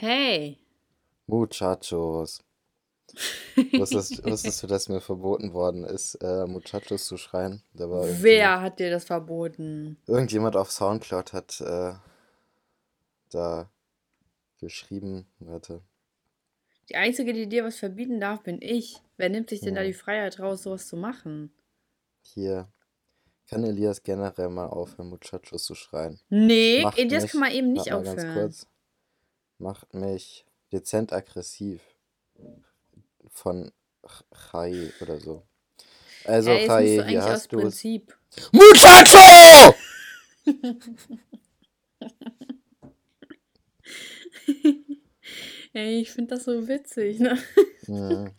Hey. Muchachos. Wusstest, wusstest du, dass mir verboten worden ist, äh, Muchachos zu schreien? Da Wer hat dir das verboten? Irgendjemand auf Soundcloud hat äh, da geschrieben, warte. Die Einzige, die dir was verbieten darf, bin ich. Wer nimmt sich denn da Ja. die Freiheit raus, sowas zu machen? Hier. Kann Elias generell mal aufhören, Muchachos zu schreien? Nee, Macht ey, das mich- kann man eben nicht Warte mal aufhören. ganz kurz. Macht mich dezent aggressiv. Von Ch- Chai oder so. Also, musst Chai, du hier eigentlich hast du. Prinzip. Muchacho! Ey, ich finde das so witzig, ne? Mhm.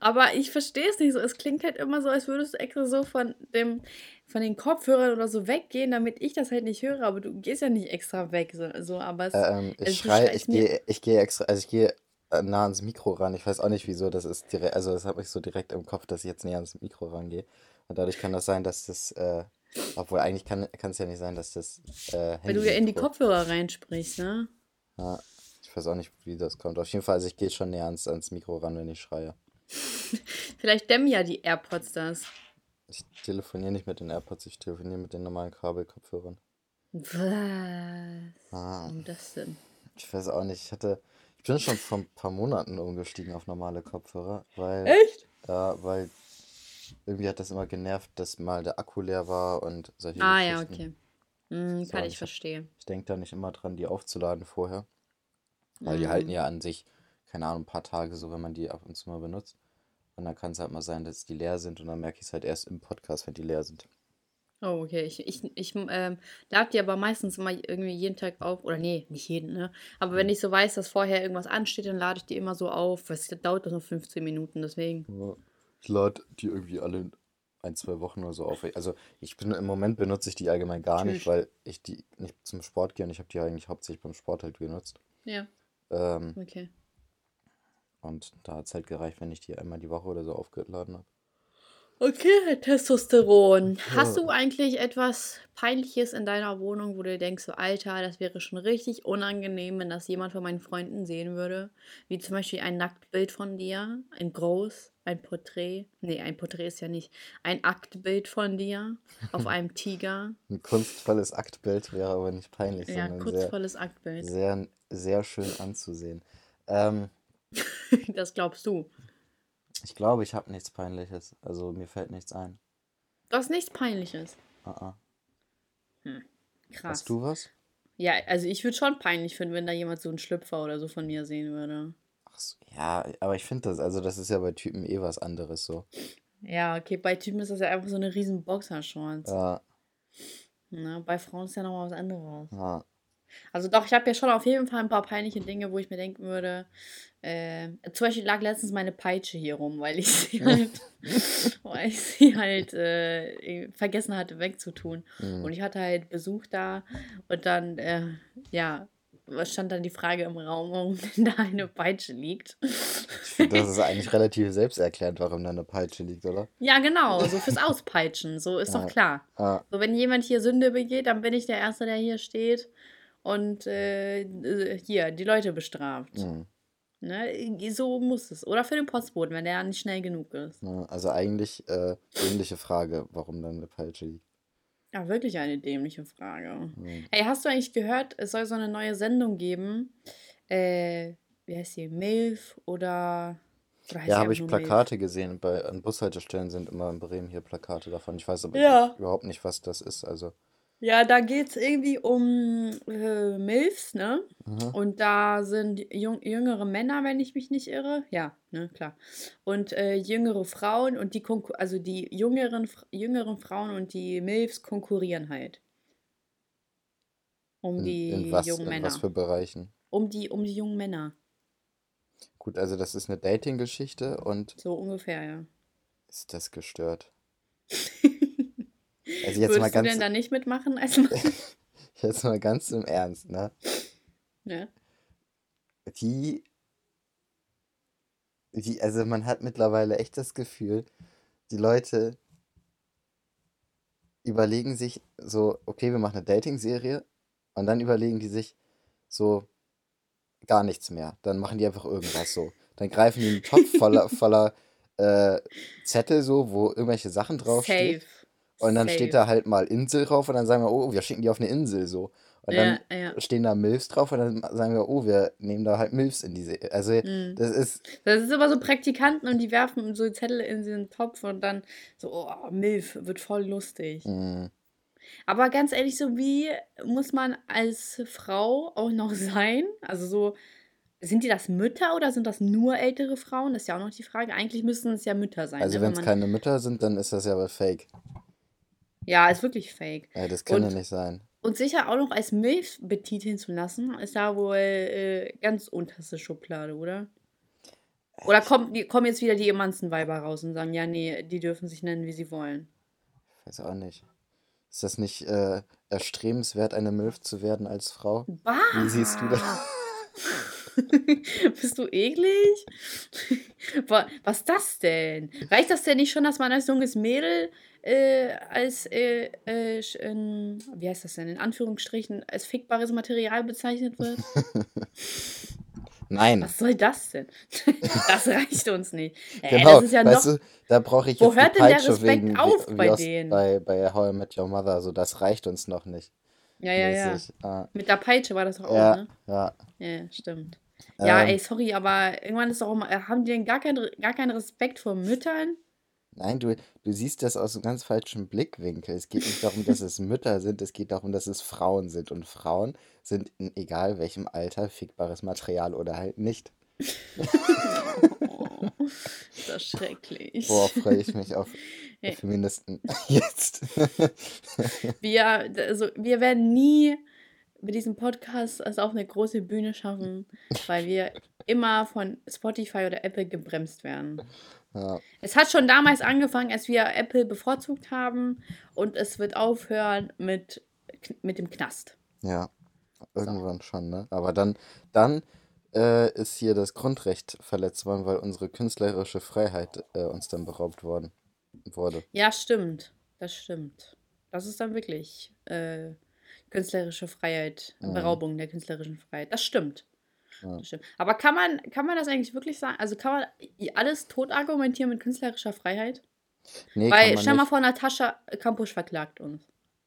Aber ich verstehe es nicht so. Es klingt halt immer so, als würdest du extra so von dem, von den Kopfhörern oder so weggehen, damit ich das halt nicht höre. Aber du gehst ja nicht extra weg. So, so aber es, Ähm, Also ich du schrei, schreist ich gehe, ich gehe extra, also ich gehe äh, nah ans Mikro ran. Ich weiß auch nicht wieso, das ist direkt, also das habe ich so direkt im Kopf, dass ich jetzt näher ans Mikro rangehe. Und dadurch kann das sein, dass das, äh, obwohl eigentlich kann kann es ja nicht sein, dass das äh, weil du ja in die Kopfhörer reinsprichst, ne? Ja, ich weiß auch nicht, wie das kommt. Auf jeden Fall, also ich gehe schon näher ans, ans Mikro ran, wenn ich schreie. Vielleicht dämmen ja die AirPods das. Ich telefoniere nicht mit den AirPods, ich telefoniere mit den normalen Kabelkopfhörern. Was? Ah, Warum das denn? ich weiß auch nicht. Ich hatte, ich bin schon vor ein paar Monaten umgestiegen auf normale Kopfhörer, weil, Echt? ja, weil irgendwie hat das immer genervt, dass mal der Akku leer war und solche Ah, ja, okay. Hm, So, kann und ich verstehen. Ich denke da nicht immer dran, die aufzuladen vorher. Weil die halten ja an sich, keine Ahnung, ein paar Tage so, wenn man die ab und zu mal benutzt. Und dann kann es halt mal sein, dass die leer sind und dann merke ich es halt erst im Podcast, wenn die leer sind. Oh, okay. Ich, ich, ich ähm, lade die aber meistens immer irgendwie jeden Tag auf. Oder nee, nicht jeden, ne? Aber wenn ich so weiß, dass vorher irgendwas ansteht, dann lade ich die immer so auf. Was dauert das noch 15 Minuten, deswegen. Ja, Ich lade die irgendwie alle ein, zwei Wochen oder so auf. Also ich bin im Moment benutze ich die allgemein gar nicht, Tschüss. weil ich die nicht zum Sport gehe und ich habe die eigentlich hauptsächlich beim Sport halt genutzt. Ja, Ähm, okay. und da hat es halt gereicht, wenn ich die einmal die Woche oder so aufgeladen habe. Okay, Testosteron. Hast Ja. du eigentlich etwas Peinliches in deiner Wohnung, wo du denkst, so, Alter, das wäre schon richtig unangenehm, wenn das jemand von meinen Freunden sehen würde? Wie zum Beispiel ein Nacktbild von dir, ein groß, ein Porträt. Nee, ein Porträt ist ja nicht. Ein Aktbild von dir auf einem Tiger. Ein kunstvolles Aktbild wäre aber nicht peinlich, Ja, sondern sehr, kurzvolles Aktbild. sehr, sehr schön anzusehen. Ähm, Das glaubst du. Ich glaube, ich habe nichts Peinliches. Also mir fällt nichts ein. Du hast nichts Peinliches. Ah, ah. Krass. Hast du was? Ja, also ich würde schon peinlich finden, wenn da jemand so einen Schlüpfer oder so von mir sehen würde. Ach so, ja, aber ich finde das, also das ist ja bei Typen eh was anderes so. Ja, okay, bei Typen ist das ja einfach so eine riesen Boxershorts. Ja, Ne? Bei Frauen ist ja nochmal was anderes. ja. Also doch, ich habe ja schon auf jeden Fall ein paar peinliche Dinge, wo ich mir denken würde. Äh, zum Beispiel lag letztens meine Peitsche hier rum, weil ich sie halt, weil ich sie halt äh, vergessen hatte wegzutun. Mhm. Und ich hatte halt Besuch da und dann, äh, ja, stand dann die Frage im Raum, warum denn da eine Peitsche liegt. Das ist eigentlich relativ selbsterklärend, warum da eine Peitsche liegt, oder? Ja, genau, so fürs Auspeitschen, so ist Ja. doch klar. Ah, So, wenn jemand hier Sünde begeht, dann bin ich der Erste, der hier steht und äh, äh, hier die Leute bestraft. mh. Ne? So muss es. Oder für den Postboten, wenn der nicht schnell genug ist. Ja, also eigentlich äh, ähnliche Frage, warum da eine Peitsche liegt. Ja, wirklich eine dämliche Frage. Mhm. Hey, hast du eigentlich gehört, es soll so eine neue Sendung geben? Äh, wie heißt die? MILF oder. oder Ja, habe ich nur MILF? Plakate gesehen. Bei, an Bushaltestellen sind immer in Bremen hier Plakate davon. Ich weiß aber Ja. überhaupt nicht, was das ist. Also, Ja, da geht es irgendwie um äh, MILFs, ne? mhm. Und da sind jung, jüngere Männer, wenn ich mich nicht irre. Ja, ne, klar. Und äh, jüngere Frauen und die Konkur also die jüngeren, jüngeren Frauen und die MILFs konkurrieren halt. Um in, die in was, jungen in Männer. was für Bereichen? Um die, um die jungen Männer. Gut, also das ist eine Dating-Geschichte und So ungefähr, ja. ist das gestört? Also jetzt mal Würdest du ganz, denn da nicht mitmachen als Mann? jetzt mal ganz im Ernst, ne? ja. Die, die, also man hat mittlerweile echt das Gefühl, die Leute überlegen sich so, okay, wir machen eine Dating-Serie und dann überlegen die sich, so gar nichts mehr. Dann machen die einfach irgendwas so. Dann greifen die einen Topf voller, voller äh, Zettel so, wo irgendwelche Sachen draufstehen. Safe. Und dann Safe. steht da halt mal Insel drauf und dann sagen wir, oh, wir schicken die auf eine Insel so. Und dann Ja, ja. stehen da Milfs drauf und dann sagen wir, oh, wir nehmen da halt Milfs in diese. Also, Mhm. das ist. Das ist immer so Praktikanten und die werfen so Zettel in den Topf und dann so, oh, Milf, wird voll lustig. Mh, Aber ganz ehrlich, so wie muss man als Frau auch noch sein? Also so, sind die das Mütter oder sind das nur ältere Frauen? Das ist ja auch noch die Frage. Eigentlich müssten es ja Mütter sein. also, ne? wenn es keine Mütter sind, dann ist das ja aber fake. Ja, ist wirklich fake. Ja, das kann Und- ja nicht sein. Und sicher auch noch als Milf betiteln zu lassen, ist ja wohl äh, ganz unterste Schublade, oder? Oder kommt, die, kommen jetzt wieder die Emanzenweiber raus und sagen, ja, nee, die dürfen sich nennen, wie sie wollen. Ich weiß auch nicht. Ist das nicht äh, erstrebenswert, eine Milf zu werden als Frau? Bah! Wie siehst du das? Bist du eklig? Wa- Was ist das denn? Reicht das denn nicht schon, dass man als junges Mädel äh, als, äh, äh, in, wie heißt das denn, in Anführungsstrichen, als fickbares Material bezeichnet wird? Nein. Was soll das denn? das reicht uns nicht. Ey, Genau, das ist ja weißt noch. du, da brauche ich Wo jetzt die hört denn der Respekt wegen, auf wie, wie bei aus, denen? Bei, bei How I Met Your Mother, so das reicht uns noch nicht. Ja, ja, ja. Ah, Mit der Peitsche war das doch auch, ja, ne? ja. Ja, stimmt. Ja, Ähm, ey, sorry, aber irgendwann ist doch auch mal, äh, haben die denn gar, kein, gar keinen Respekt vor Müttern? Nein, du, du siehst das aus einem ganz falschen Blickwinkel. Es geht nicht darum, dass es Mütter sind, es geht darum, dass es Frauen sind. Und Frauen sind in egal welchem Alter fickbares Material oder halt nicht. Oh, ist das schrecklich. Boah, freue ich mich auf Ja. Feministen jetzt. Wir, also, wir werden nie mit diesem Podcast es auf eine große Bühne schaffen, weil wir immer von Spotify oder Apple gebremst werden. Ja, Es hat schon damals angefangen, als wir Apple bevorzugt haben und es wird aufhören mit, mit dem Knast. ja, irgendwann schon, ne? Aber dann, dann äh, ist hier das Grundrecht verletzt worden, weil unsere künstlerische Freiheit äh, uns dann beraubt worden wurde. Ja, stimmt. Das stimmt. Das ist dann wirklich äh, künstlerische Freiheit, Mhm. Beraubung der künstlerischen Freiheit. Das stimmt. Ja. Aber kann man, kann man das eigentlich wirklich sagen? Also kann man alles tot argumentieren mit künstlerischer Freiheit? Nee, Weil, stell mal vor, Natascha Kampusch verklagt uns.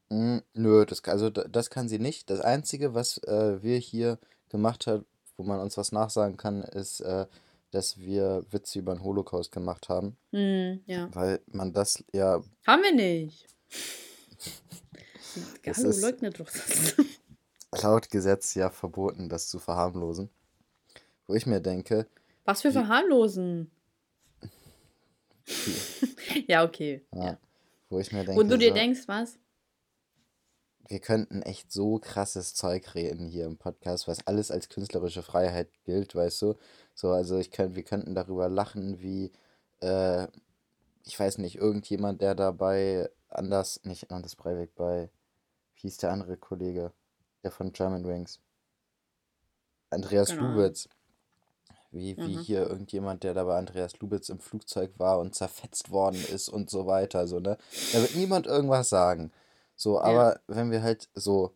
Mm, nö, das, also da- das kann sie nicht. Das Einzige, was äh, wir hier gemacht haben, wo man uns was nachsagen kann, ist, äh, dass wir Witze über den Holocaust gemacht haben, Hm, ja. weil man das ja, Haben wir nicht. Das Hallo, leugnet doch das. laut Gesetz ja verboten, das zu verharmlosen. Wo ich mir denke, Was für verharmlosen. ja, okay. ja, Ja. wo ich mir denke, Wo du dir so, denkst, was? wir könnten echt so krasses Zeug reden hier im Podcast, was alles als künstlerische Freiheit gilt, weißt du? So, also ich könnte, wir könnten darüber lachen, wie, äh, ich weiß nicht, irgendjemand, der dabei anders, nicht Anders Breivik, bei, wie hieß der andere Kollege, der von German Wings? Andreas Ahnung. Lubitz. Wie, wie Mhm. hier irgendjemand, der da bei Andreas Lubitz im Flugzeug war und zerfetzt worden ist und so weiter, so, ne? Da wird niemand irgendwas sagen. So, aber wenn wir halt so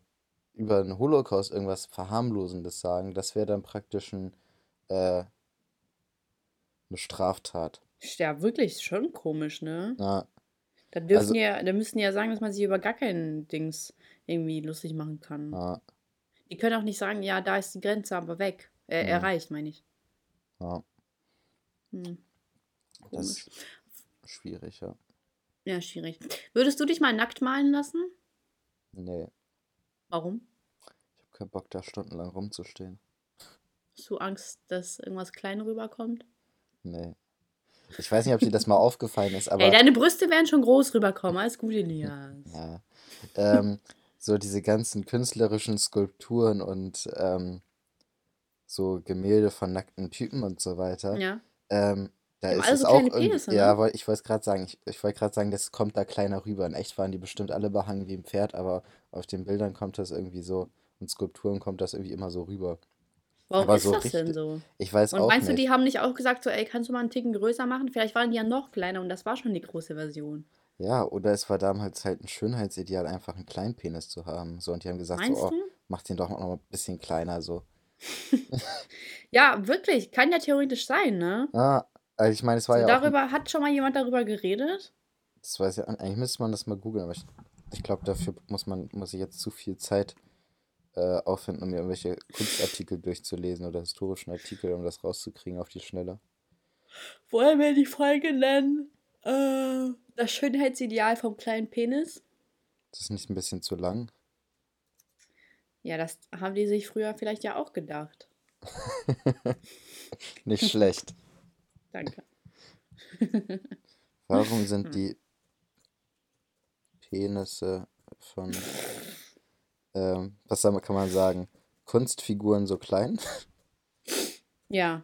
über den Holocaust irgendwas Verharmlosendes sagen, das wäre dann praktisch ein, äh, eine Straftat. Ja, wirklich schon komisch, ne? Ja, Da dürfen Also- ja, da müssen ja sagen, dass man sich über gar keinen Dings irgendwie lustig machen kann. ja, Die können auch nicht sagen, ja, da ist die Grenze, aber weg. Äh, Mhm. Erreicht, meine ich. Ja. Hm. Das ist schwierig, ja. Ja, schwierig. Würdest du dich mal nackt malen lassen? Nee, Warum? ich habe keinen Bock, da stundenlang rumzustehen. Hast du Angst, dass irgendwas klein rüberkommt? Nee. Ich weiß nicht, ob dir das mal aufgefallen ist, aber Ey, deine Brüste werden schon groß rüberkommen. Alles gut, Elias. ja, ähm, so diese ganzen künstlerischen Skulpturen und ähm, so Gemälde von nackten Typen und so weiter. Ja. Ähm, da ist alle es so auch Penisse, ja, ne? ich wollte es gerade sagen, ich, ich wollte gerade sagen, das kommt da kleiner rüber. In echt waren die bestimmt alle behangen wie ein Pferd, aber auf den Bildern kommt das irgendwie so und Skulpturen kommt das irgendwie immer so rüber. Warum Aber ist so das denn richtig- so? Ich weiß Und auch meinst du, nicht. die haben nicht auch gesagt, so, ey, kannst du mal einen Ticken größer machen? Vielleicht waren die ja noch kleiner und das war schon die große Version. Ja, oder es war damals halt ein Schönheitsideal, einfach einen kleinen Penis zu haben. So, und die haben gesagt, Meinst so, oh, du? macht ihn doch noch ein bisschen kleiner so. ja, wirklich, kann ja theoretisch sein, ne? Ah, also ich meine, es war so, ja darüber, auch... Hat schon mal jemand darüber geredet? Das weiß ja, eigentlich müsste man das mal googeln, aber ich, ich glaube, dafür muss man, muss ich jetzt zu viel Zeit äh, aufwenden, um mir irgendwelche Kunstartikel durchzulesen oder historischen Artikel, um das rauszukriegen auf die Schnelle. Wollen wir die Folge nennen? Äh, das Schönheitsideal vom kleinen Penis? Das ist nicht ein bisschen zu lang? Ja, das haben die sich früher vielleicht ja auch gedacht. nicht schlecht. Danke. Warum sind hm. die Penisse von, ähm, was kann man sagen, Kunstfiguren so klein? Ja,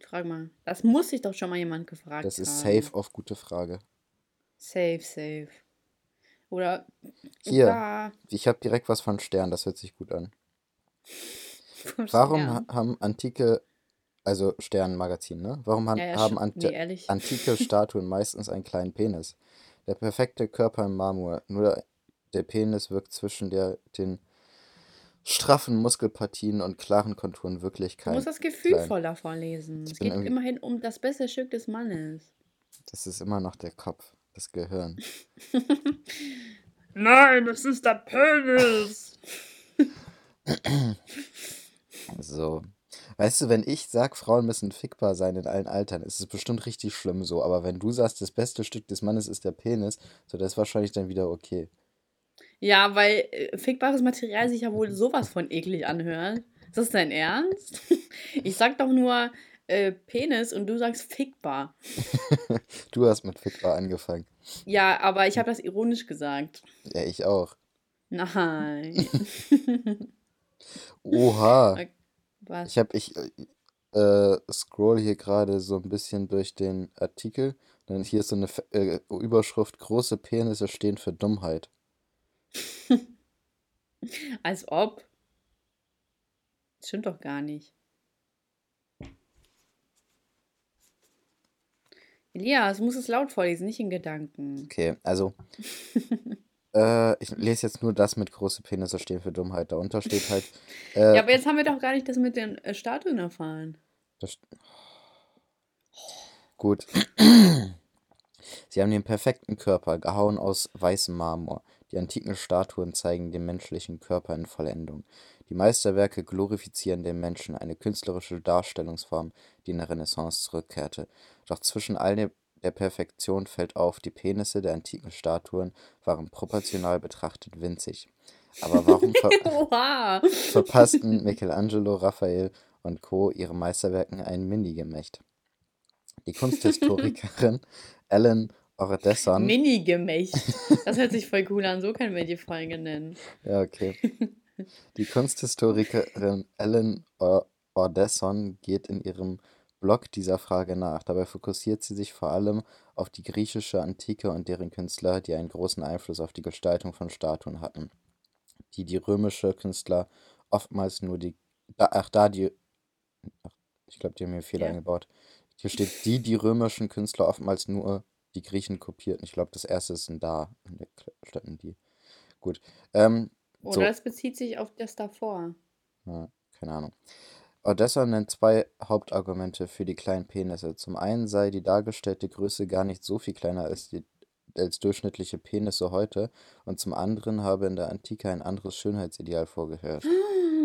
frag mal. Das muss sich doch schon mal jemand gefragt haben. Das ist safe auf gute Frage. Safe, safe. Oder. Hier, ja. ich habe direkt was von Stern, das hört sich gut an. Warum Stern. haben antike, also Sternmagazin, ne? Warum han, ja, ja, haben ante, nee, antike Statuen meistens einen kleinen Penis? Der perfekte Körper im Marmor, nur der Penis wirkt zwischen der, den straffen Muskelpartien und klaren Konturen Wirklichkeit. Du musst das gefühlvoller vorlesen. Es geht immerhin um das beste Stück des Mannes. Das ist immer noch der Kopf, das Gehirn. Nein, das ist der Penis. so. Weißt du, wenn ich sag, Frauen müssen fickbar sein in allen Altern, ist es bestimmt richtig schlimm so. Aber wenn du sagst, das beste Stück des Mannes ist der Penis, so das ist wahrscheinlich dann wieder okay. Ja, weil äh, fickbares Material sich ja wohl sowas von eklig anhört. Ist das dein Ernst? Ich sag doch nur äh, Penis und du sagst fickbar. du hast mit fickbar angefangen. Ja, aber ich habe das ironisch gesagt. Ja, ich auch. Nein. Oha. Was? Ich habe ich äh, scroll hier gerade so ein bisschen durch den Artikel. Dann hier ist so eine äh, Überschrift: Große Penisse stehen für Dummheit. Als ob. Das stimmt doch gar nicht. Elias, du musst es laut vorlesen, nicht in Gedanken. Okay, also. äh, ich lese jetzt nur das mit große Penisse stehen für Dummheit. Darunter steht halt. Äh, ja, aber jetzt haben wir doch gar nicht das mit den äh, Statuen erfahren. Das, gut. Sie haben den perfekten Körper, gehauen aus weißem Marmor. Die antiken Statuen zeigen den menschlichen Körper in Vollendung. Die Meisterwerke glorifizieren den Menschen, eine künstlerische Darstellungsform, die in der Renaissance zurückkehrte. Doch zwischen all der Perfektion fällt auf, die Penisse der antiken Statuen waren proportional betrachtet winzig. Aber warum ver verpassten Michelangelo, Raphael und Co. ihre Meisterwerken ein Mini-Gemächt? Die Kunsthistorikerin Ellen Ordesson. Mini-Gemächt. Das hört sich voll cool an. So können wir die Folge nennen. Ja, okay. Die Kunsthistorikerin Ellen Ordesson geht in ihrem Blog dieser Frage nach. Dabei fokussiert sie sich vor allem auf die griechische Antike und deren Künstler, die einen großen Einfluss auf die Gestaltung von Statuen hatten. Die die römische Künstler oftmals nur die. ach, da die. Ach, ich glaube, die haben hier Fehler ja. eingebaut. Hier steht, die die römischen Künstler oftmals nur die Griechen kopierten. Ich glaube, das erste ist ein Da in der statt ein Die. Gut. Ähm, Oder so. es bezieht sich auf das davor. Ja, keine Ahnung. Odessa nennt zwei Hauptargumente für die kleinen Penisse. Zum einen sei die dargestellte Größe gar nicht so viel kleiner als die als durchschnittliche Penisse heute und zum anderen habe in der Antike ein anderes Schönheitsideal vorgeherrscht.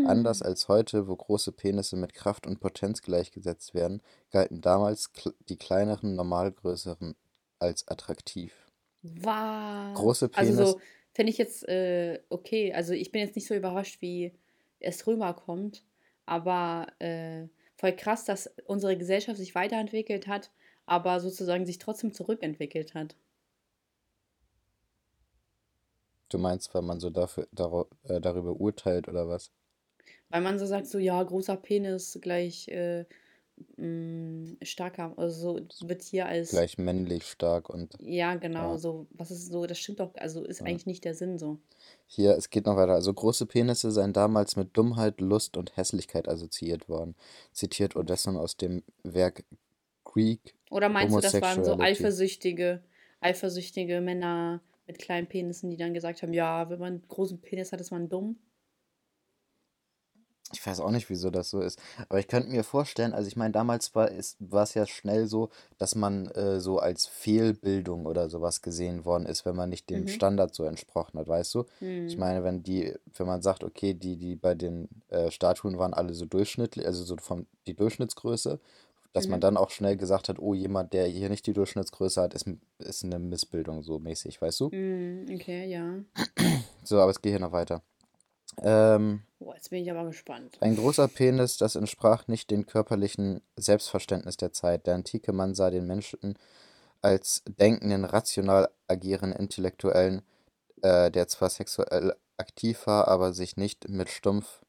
Anders als heute, wo große Penisse mit Kraft und Potenz gleichgesetzt werden, galten damals die kleineren, normal größeren als attraktiv. Was? Große Penis. Also so, fände ich jetzt äh, okay. Also ich bin jetzt nicht so überrascht, wie es rüberkommt, aber äh, voll krass, dass unsere Gesellschaft sich weiterentwickelt hat, aber sozusagen sich trotzdem zurückentwickelt hat. Du meinst, weil man so dafür, dar äh, darüber urteilt oder was? Weil man so sagt, so ja, großer Penis gleich äh, mh, mm, starker, also so wird hier als. Gleich männlich stark und. Ja, genau, ja. so, was ist so, das stimmt doch, also ist ja. eigentlich nicht der Sinn so. Hier, es geht noch weiter. Also große Penisse seien damals mit Dummheit, Lust und Hässlichkeit assoziiert worden. Zitiert Odesson aus dem Werk Greek. Oder meinst du, das waren so eifersüchtige, eifersüchtige Männer mit kleinen Penissen, die dann gesagt haben, ja, wenn man einen großen Penis hat, ist man dumm? Ich weiß auch nicht, wieso das so ist. Aber ich könnte mir vorstellen, also ich meine, damals war es, war es ja schnell so, dass man äh, so als Fehlbildung oder sowas gesehen worden ist, wenn man nicht dem Mhm. Standard so entsprochen hat, weißt du? Ich Hm. meine, wenn die, wenn man sagt, okay, die, die bei den äh, Statuen waren alle so durchschnittlich, also so von die Durchschnittsgröße, dass man Mhm. dann auch schnell gesagt hat, oh, jemand, der hier nicht die Durchschnittsgröße hat, ist, ist eine Missbildung so mäßig, weißt du? Hm, okay, ja. So, aber es geht hier noch weiter. Ähm, Boah, jetzt bin ich aber gespannt. Ein großer Penis, das entsprach nicht dem körperlichen Selbstverständnis der Zeit. Der antike Mann sah den Menschen als denkenden, rational agierenden Intellektuellen, äh, der zwar sexuell aktiv war, aber sich nicht mit stumpf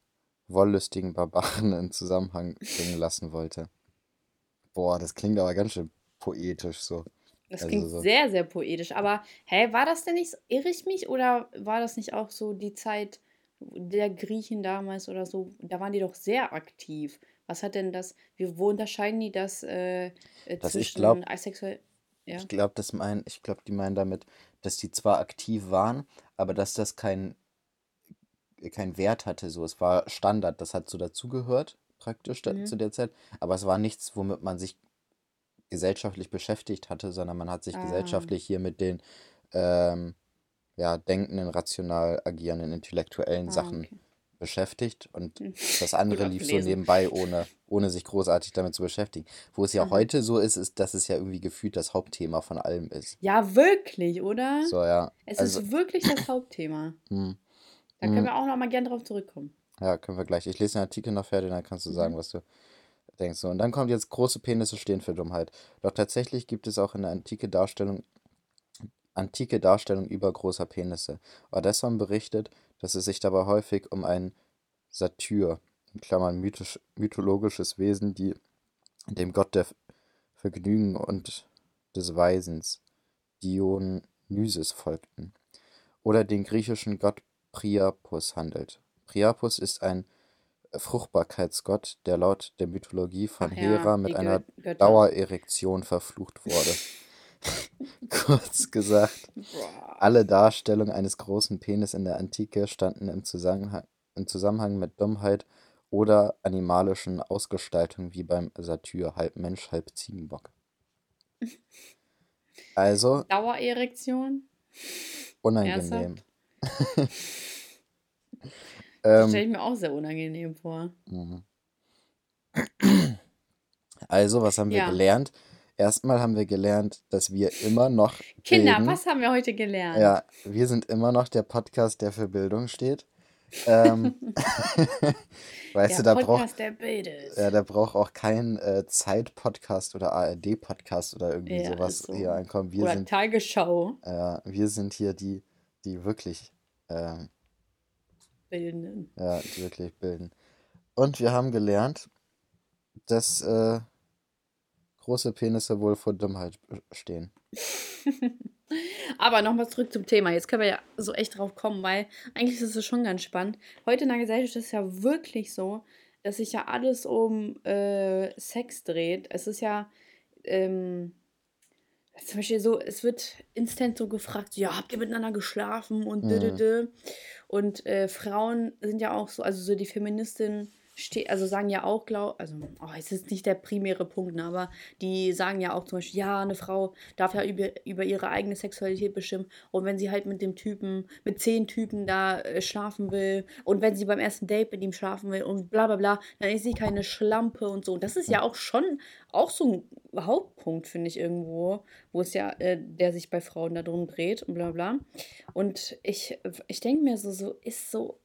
wollüstigen Barbaren in Zusammenhang bringen lassen wollte. Boah, das klingt aber ganz schön poetisch so. Das Also klingt so. sehr, sehr poetisch. Aber, hä, war das denn nicht, irre ich mich? Oder war das nicht auch so die Zeit der Griechen damals oder so? Da waren die doch sehr aktiv. Was hat denn das, wie, wo unterscheiden die das äh, äh, ich zwischen glaube, asexuell, ja? ich glaube, das meinen, ich glaube, die meinen damit, dass die zwar aktiv waren, aber dass das kein keinen Wert hatte. So, es war Standard, das hat so dazugehört, praktisch da, Mhm. zu der Zeit. Aber es war nichts, womit man sich gesellschaftlich beschäftigt hatte, sondern man hat sich Ah, gesellschaftlich hier mit den ähm, ja, denkenden, rational agierenden, intellektuellen ah, Sachen okay. beschäftigt und Hm. das andere lief so nebenbei, ohne, ohne sich großartig damit zu beschäftigen. Wo es ja Mhm. heute so ist, ist, dass es ja irgendwie gefühlt das Hauptthema von allem ist. Ja, wirklich, oder? So, ja. Es Also, ist wirklich das Hauptthema. hm, Da können hm, wir auch noch mal gern drauf zurückkommen. ja, können wir gleich. Ich lese den Artikel noch fertig, dann kannst du sagen, Mhm. was du denkst. Und dann kommt jetzt, große Penisse stehen für Dummheit. Doch tatsächlich gibt es auch in der antike Darstellung, antike Darstellung übergroßer Penisse. Odesson berichtet, dass es sich dabei häufig um einen Satyr, in Klammern mythologisches Wesen, die dem Gott der Vergnügen und des Weisens, Dionysus, folgten, oder den griechischen Gott Priapus handelt. Priapus ist ein Fruchtbarkeitsgott, der laut der Mythologie von Hera mit einer. Dauererektion verflucht wurde. Kurz gesagt, alle Darstellungen eines großen Penis in der Antike standen im Zusammenhang, im Zusammenhang mit Dummheit oder animalischen Ausgestaltungen wie beim Satyr, halb Mensch, halb Ziegenbock. Also Dauererektion? unangenehm. Das stelle Ähm, ich mir auch sehr unangenehm vor. mhm. also, was haben wir Ja. gelernt? Erstmal haben wir gelernt, dass wir immer noch Kinder, bilden. was haben wir heute gelernt? Ja, wir sind immer noch der Podcast, der für Bildung steht. Ähm, weißt du, Der da braucht, Podcast, der bildet. ja, da braucht auch kein äh, Zeit-Podcast oder ARD-Podcast oder irgendwie Ja, sowas ist so. hier ankommen. Wir Oder sind, Tagesschau äh, wir sind hier die, die wirklich, ähm, bilden. ja, die wirklich bilden. Und wir haben gelernt, dass äh, große Penisse wohl vor Dummheit stehen. Aber nochmal zurück zum Thema. Jetzt können wir ja so echt drauf kommen, weil eigentlich ist es schon ganz spannend. Heute in der Gesellschaft ist es ja wirklich so, dass sich ja alles um äh, Sex dreht. Es ist ja ähm, zum Beispiel so, es wird instant so gefragt, ja, habt ihr miteinander geschlafen und Mhm. Und äh, Frauen sind ja auch so, also so die Feministinnen ste also sagen ja auch, glaub, also oh, es ist nicht der primäre Punkt, ne, aber die sagen ja auch zum Beispiel, ja, eine Frau darf ja über, über ihre eigene Sexualität bestimmen und wenn sie halt mit dem Typen, mit zehn Typen da äh, schlafen will und wenn sie beim ersten Date mit ihm schlafen will und bla bla bla, dann ist sie keine Schlampe und so. Und das ist ja auch schon auch so ein Hauptpunkt, finde ich irgendwo, wo es ja, äh, der sich bei Frauen darum dreht und bla bla. Und ich, ich denke mir so, so ist so,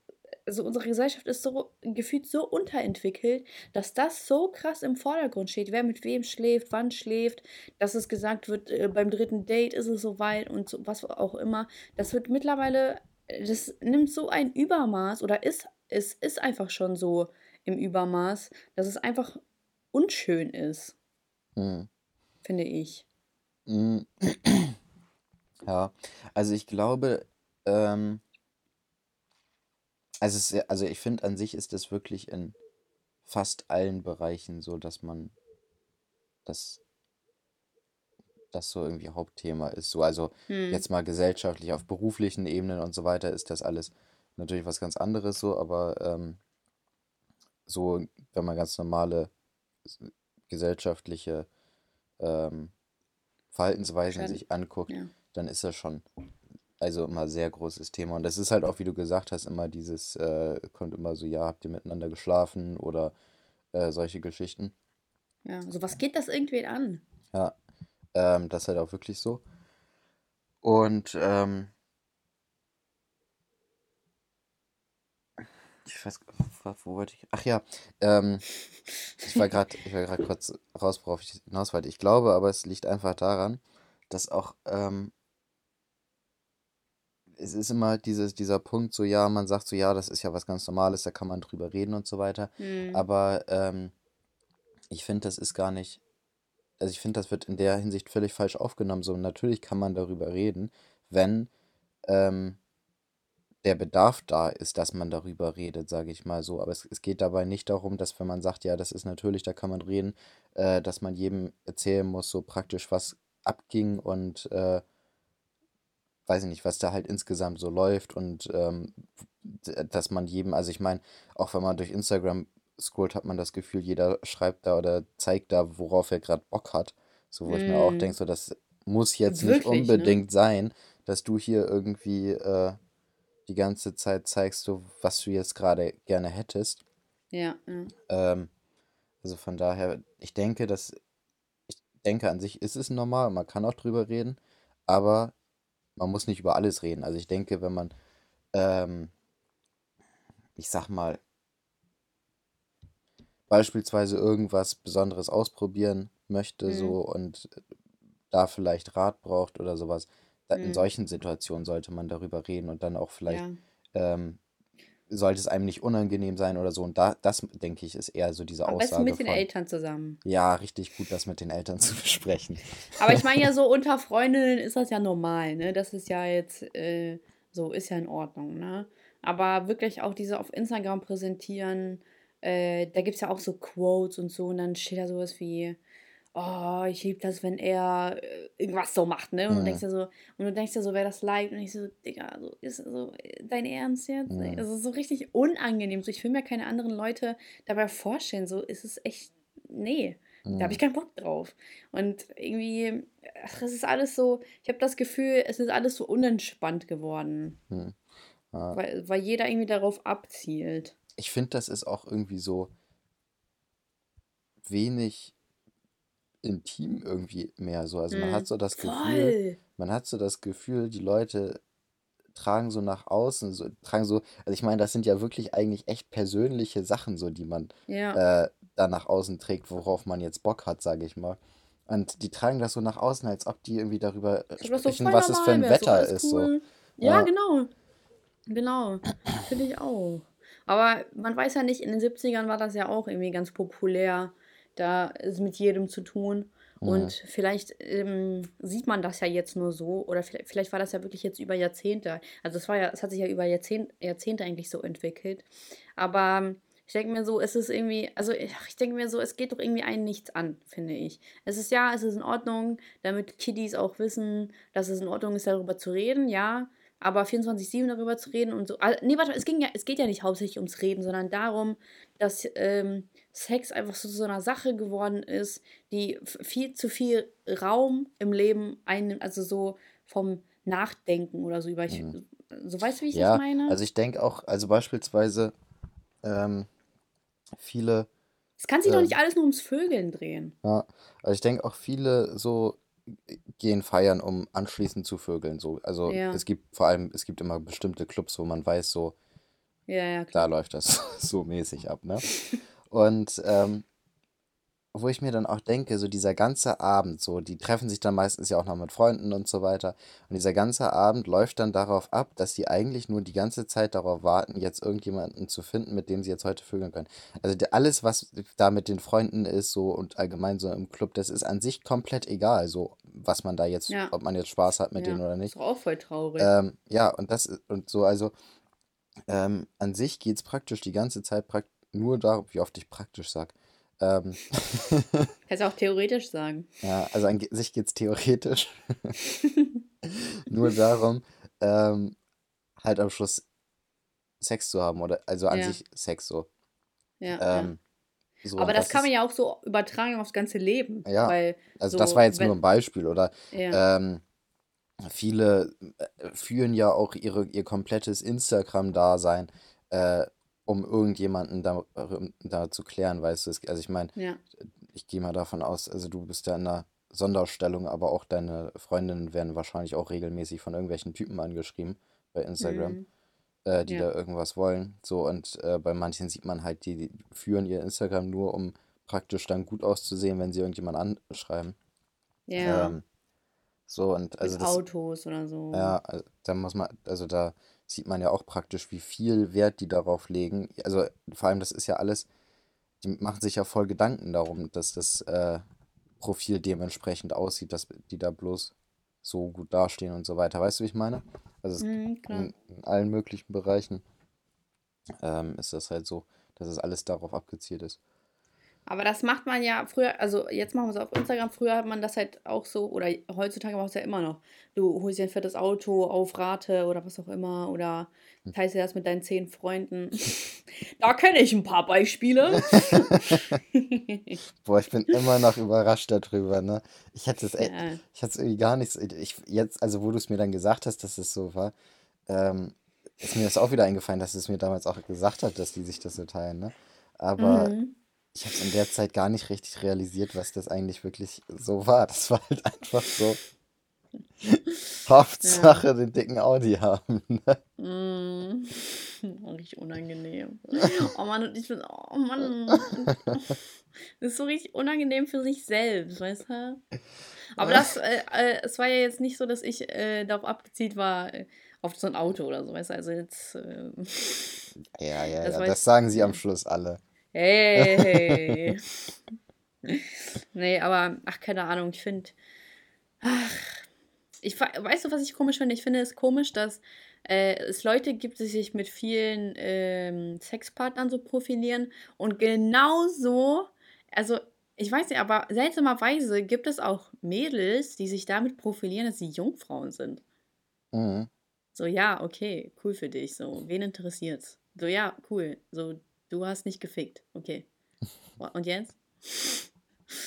also unsere Gesellschaft ist so gefühlt so unterentwickelt, dass das so krass im Vordergrund steht, wer mit wem schläft, wann schläft, dass es gesagt wird, äh, beim dritten Date ist es soweit und so, was auch immer. Das wird mittlerweile, das nimmt so ein Übermaß oder ist, es ist einfach schon so im Übermaß, dass es einfach unschön ist, Hm. finde ich. Mm, Ja, also ich glaube, ähm, also, es, ist also ich finde an sich ist es wirklich in fast allen Bereichen so, dass man das, das so irgendwie Hauptthema ist. So, also Hm. jetzt mal gesellschaftlich, auf beruflichen Ebenen und so weiter ist das alles natürlich was ganz anderes so, aber ähm, so, wenn man ganz normale s- gesellschaftliche ähm, Verhaltensweisen Schon, sich anguckt, ja. dann ist das schon also immer sehr großes Thema. Und das ist halt auch, wie du gesagt hast, immer dieses, äh, kommt immer so, ja, habt ihr miteinander geschlafen oder äh, solche Geschichten. Ja, so was geht das irgendwen an? Ja, ähm, das ist halt auch wirklich so. Und ähm, ich weiß, wo, wo wollte ich? Ach ja, ähm, ich war gerade, ich war gerade kurz raus, worauf ich hinaus wollte. Ich glaube, aber es liegt einfach daran, dass auch ähm, es ist immer dieses, dieser Punkt, so ja, man sagt so, ja, das ist ja was ganz Normales, da kann man drüber reden und so weiter. Hm. Aber ähm, ich finde, das ist gar nicht, also ich finde, das wird in der Hinsicht völlig falsch aufgenommen. So, natürlich kann man darüber reden, wenn ähm, der Bedarf da ist, dass man darüber redet, sage ich mal so. Aber es, es geht dabei nicht darum, dass wenn man sagt, ja, das ist natürlich, da kann man reden, äh, dass man jedem erzählen muss, so praktisch, was abging und äh, weiß ich nicht, was da halt insgesamt so läuft und ähm, dass man jedem, also ich meine, auch wenn man durch Instagram scrollt, hat man das Gefühl, jeder schreibt da oder zeigt da, worauf er gerade Bock hat. So, wo ich mir auch Hm. denke, so, das muss jetzt nicht Wirklich, ne? unbedingt sein, dass du hier irgendwie äh, die ganze Zeit zeigst, so, was du jetzt gerade gerne hättest. Ja, ja. Ähm, also von daher, ich denke, dass, ich denke an sich ist es normal, man kann auch drüber reden, aber man muss nicht über alles reden. Also ich denke, wenn man, ähm, ich sag mal, beispielsweise irgendwas Besonderes ausprobieren möchte, Hm. so und da vielleicht Rat braucht oder sowas, da, in solchen Situationen sollte man darüber reden und dann auch vielleicht Ja. ähm, sollte es einem nicht unangenehm sein oder so. Und da, das, denke ich, ist eher so diese besten Aussage mit den von, Eltern zusammen. ja, richtig gut, das mit den Eltern zu besprechen. Aber ich meine ja so unter Freundinnen ist das ja normal, ne? Das ist ja jetzt äh, so, ist ja in Ordnung, ne? Aber wirklich auch diese auf Instagram präsentieren, äh, da gibt es ja auch so Quotes und so und dann steht da sowas wie, oh, ich liebe das, wenn er äh, irgendwas so macht, ne? Und du denkst dir so, und du denkst dir so, wer das liked und ich so, Digga, so, ist so äh, dein Ernst jetzt? Mhm. Es ist so richtig unangenehm. So, ich will mir keine anderen Leute dabei vorstellen. So ist es echt, nee. Da habe ich keinen Bock drauf. Und irgendwie, ach, es ist alles so, ich habe das Gefühl, es ist alles so unentspannt geworden. Ja. weil, weil jeder irgendwie darauf abzielt. Ich finde, das ist auch irgendwie so wenig intim irgendwie mehr so. Also man hat Mhm. so das Gefühl, Voll. man hat so das Gefühl, die Leute tragen so nach außen, so, tragen so, also ich meine, das sind ja wirklich eigentlich echt persönliche Sachen, so die man Ja. äh, da nach außen trägt, worauf man jetzt Bock hat, sage ich mal. Und die tragen das so nach außen, als ob die irgendwie darüber so sprechen, voll was es für ein so Wetter alles ist. So. cool. Ja, Ja, genau. Genau. Finde ich auch. Aber man weiß ja nicht, in den 70ern war das ja auch irgendwie ganz populär, da es mit jedem zu tun. mhm. Und vielleicht ähm, sieht man das ja jetzt nur so, oder vielleicht, vielleicht war das ja wirklich jetzt über Jahrzehnte. Also es war ja, es hat sich ja über Jahrzehnt, Jahrzehnte eigentlich so entwickelt. Aber ähm, ich denke mir so, es ist irgendwie, also ich, ich denke mir so, es geht doch irgendwie einen nichts an, finde ich. Es ist ja, es ist in Ordnung, damit Kiddies auch wissen, dass es in Ordnung ist, darüber zu reden, ja. Aber 24-7 darüber zu reden und so. Also, nee, warte, es, ging ja, es geht ja nicht hauptsächlich ums Reden, sondern darum, dass ähm, Sex einfach so, so einer Sache geworden ist, die viel zu viel Raum im Leben einnimmt, also so vom Nachdenken oder so über. Ich, Mhm. so weißt du, wie ich das Ja, meine? also ich denke auch, also beispielsweise ähm, viele, Es kann sich doch ähm, nicht alles nur ums Vögeln drehen. ja, also ich denke auch viele so gehen feiern, um anschließend zu vögeln. So. Also Ja, es gibt vor allem, es gibt immer bestimmte Clubs, wo man weiß, so, ja, ja, da klar. läuft das so mäßig ab, ne? Und ähm, wo ich mir dann auch denke, so dieser ganze Abend, so, die treffen sich dann meistens ja auch noch mit Freunden und so weiter. Und dieser ganze Abend läuft dann darauf ab, dass sie eigentlich nur die ganze Zeit darauf warten, jetzt irgendjemanden zu finden, mit dem sie jetzt heute vögeln können. Also alles, was da mit den Freunden ist, so und allgemein so im Club, das ist an sich komplett egal, so was man da jetzt, Ja, ob man jetzt Spaß hat mit denen ja. oder Ist nicht. doch auch voll traurig. Ähm, ja, und das ist- und so, also ähm, an sich geht es praktisch die ganze Zeit nur darum, wie oft ich praktisch sag. Ähm, Kannst du auch theoretisch sagen. ja, also an sich geht es theoretisch nur darum, ähm, halt am Schluss Sex zu haben oder also an Ja, sich Sex so. Ja, ähm, ja. So, Aber das, das kann man ja auch so übertragen aufs ganze Leben. Ja, weil also so, das war jetzt wenn, nur ein Beispiel. Oder ja. ähm, viele äh, führen ja auch ihre, ihr komplettes Instagram-Dasein, äh, um irgendjemanden da, da zu klären, weißt du. Also ich meine, ja. ich gehe mal davon aus, also du bist ja in einer Sonderstellung, aber auch deine Freundinnen werden wahrscheinlich auch regelmäßig von irgendwelchen Typen angeschrieben bei Instagram, mhm. äh, die ja. da irgendwas wollen. So, und äh, bei manchen sieht man halt, die, die, führen ihr Instagram nur, um praktisch dann gut auszusehen, wenn sie irgendjemand anschreiben. Ja. Ähm, so und also Mit das, Autos oder so. Ja, also, da muss man, also da sieht man ja auch praktisch, wie viel Wert die darauf legen. Also vor allem, das ist ja alles, die machen sich ja voll Gedanken darum, dass das äh, Profil dementsprechend aussieht, dass die da bloß so gut dastehen und so weiter. Weißt du, wie ich meine? Also mhm, in, in, allen möglichen Bereichen ähm, ist das halt so, dass es alles darauf abgezielt ist. Aber das macht man ja früher, also jetzt machen wir es auf Instagram, früher hat man das halt auch so, oder heutzutage macht es ja immer noch. Du holst dir ein fettes Auto auf Rate oder was auch immer, oder teilst dir das mit deinen zehn Freunden. da kenne ich ein paar Beispiele. Boah, ich bin immer noch überrascht darüber, ne? Ich hatte es ja. ich hatte es irgendwie gar nicht, ich, jetzt, also wo du es mir dann gesagt hast, dass es so war, ähm, ist mir das auch wieder eingefallen, dass es mir damals auch gesagt hat, dass die sich das so teilen, ne? Aber mhm ich habe es in der Zeit gar nicht richtig realisiert, was das eigentlich wirklich so war. Das war halt einfach so. Hauptsache ja. den dicken Audi haben. Ne? Mm. Richtig unangenehm. Oh Mann, ich bin, oh Mann. Das ist so richtig unangenehm für sich selbst, weißt du? Aber das, äh, äh, es war ja jetzt nicht so, dass ich äh, darauf abgezielt war, auf so ein Auto oder so, weißt du? Also jetzt. Äh, ja, ja, das ja, das sagen sie am Schluss alle. Hey. nee, aber, ach, keine Ahnung, ich finde. Ach. Ich, weißt du, was ich komisch finde? Ich finde es komisch, dass äh, es Leute gibt, die sich mit vielen ähm, Sexpartnern so profilieren und genauso, also ich weiß nicht, aber seltsamerweise gibt es auch Mädels, die sich damit profilieren, dass sie Jungfrauen sind. Mhm. So, ja, okay, cool für dich. So, wen interessiert's? So, ja, cool. So, Du hast nicht gefickt. Okay. Und jetzt?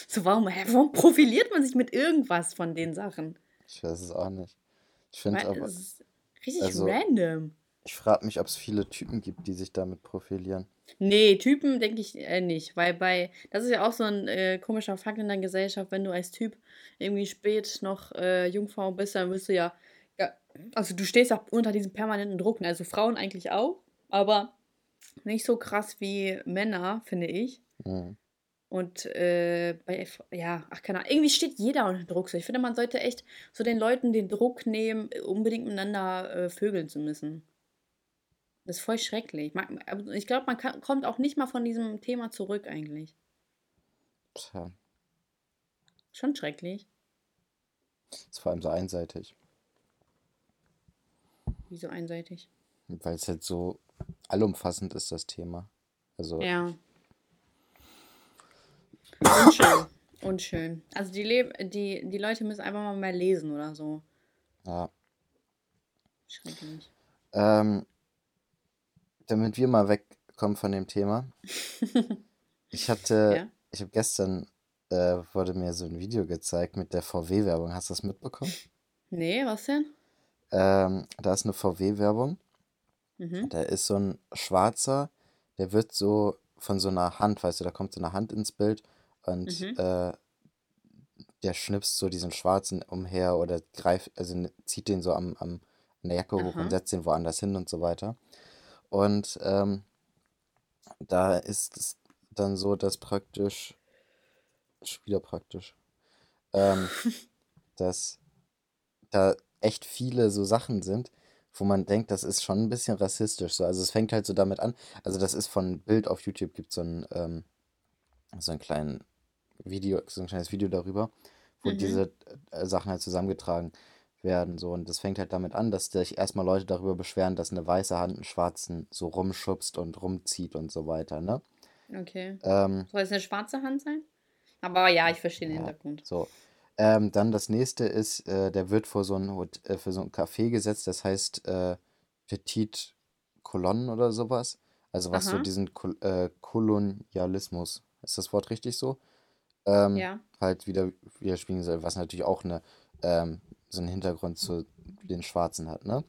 So, warum, warum profiliert man sich mit irgendwas von den Sachen? Ich weiß es auch nicht. Ich finde aber. Es ist richtig also, random. Ich frage mich, ob es viele Typen gibt, die sich damit profilieren. Nee, Typen denke ich äh, nicht, weil bei, das ist ja auch so ein äh, komischer Fakt in der Gesellschaft, wenn du als Typ irgendwie spät noch äh, Jungfrau bist, dann wirst du ja, ja, also du stehst auch unter diesem permanenten Druck, ne? also Frauen eigentlich auch, aber nicht so krass wie Männer, finde ich. Mhm. Und äh, bei, ja, ach keine Ahnung, irgendwie steht jeder unter Druck. So. Ich finde, man sollte echt so den Leuten den Druck nehmen, unbedingt miteinander äh, vögeln zu müssen. Das ist voll schrecklich. Man, ich glaube, man kann, kommt auch nicht mal von diesem Thema zurück eigentlich. Tja. Schon schrecklich. Das ist vor allem so einseitig. Wieso einseitig? Weil es halt so allumfassend ist das Thema. Also. Ja. Unschön. Unschön. Also die, Leb die, die Leute müssen einfach mal mehr lesen oder so. Ja. Schrecklich. Ähm, damit wir mal wegkommen von dem Thema. ich hatte, ja? ich habe gestern, äh, wurde mir so ein Video gezeigt mit der VW-Werbung. Hast du das mitbekommen? Nee, was denn? Ähm, da ist eine VW-Werbung Mhm. Da ist so ein Schwarzer, der wird so von so einer Hand, weißt du, da kommt so eine Hand ins Bild und Mhm. äh, der schnipst so diesen Schwarzen umher oder greift, also zieht den so am, am, an der Jacke hoch und setzt den woanders hin und so weiter. Und ähm, da ist es dann so, dass praktisch, wieder praktisch, ähm, dass da echt viele so Sachen sind, wo man denkt, das ist schon ein bisschen rassistisch. So. Also es fängt halt so damit an. Also das ist von Bild auf YouTube gibt so ein ähm, so ein kleinen Video, so ein kleines Video darüber, wo mhm. diese äh, Sachen halt zusammengetragen werden. So. Und das fängt halt damit an, dass sich erstmal Leute darüber beschweren, dass eine weiße Hand einen schwarzen so rumschubst und rumzieht und so weiter, ne? Okay. Ähm, Soll es eine schwarze Hand sein? Aber ja, ich verstehe den ja, Hintergrund. So. Ähm, dann das nächste ist, äh, der wird vor so ein, äh, für so ein Café gesetzt, das heißt äh, Petit Colonne oder sowas. Also was so Aha. diesen Kol äh, Kolonialismus, ist das Wort richtig so? Ähm, Ja. halt wieder widerspiegeln soll, was natürlich auch eine, ähm, so einen Hintergrund zu den Schwarzen hat, ne?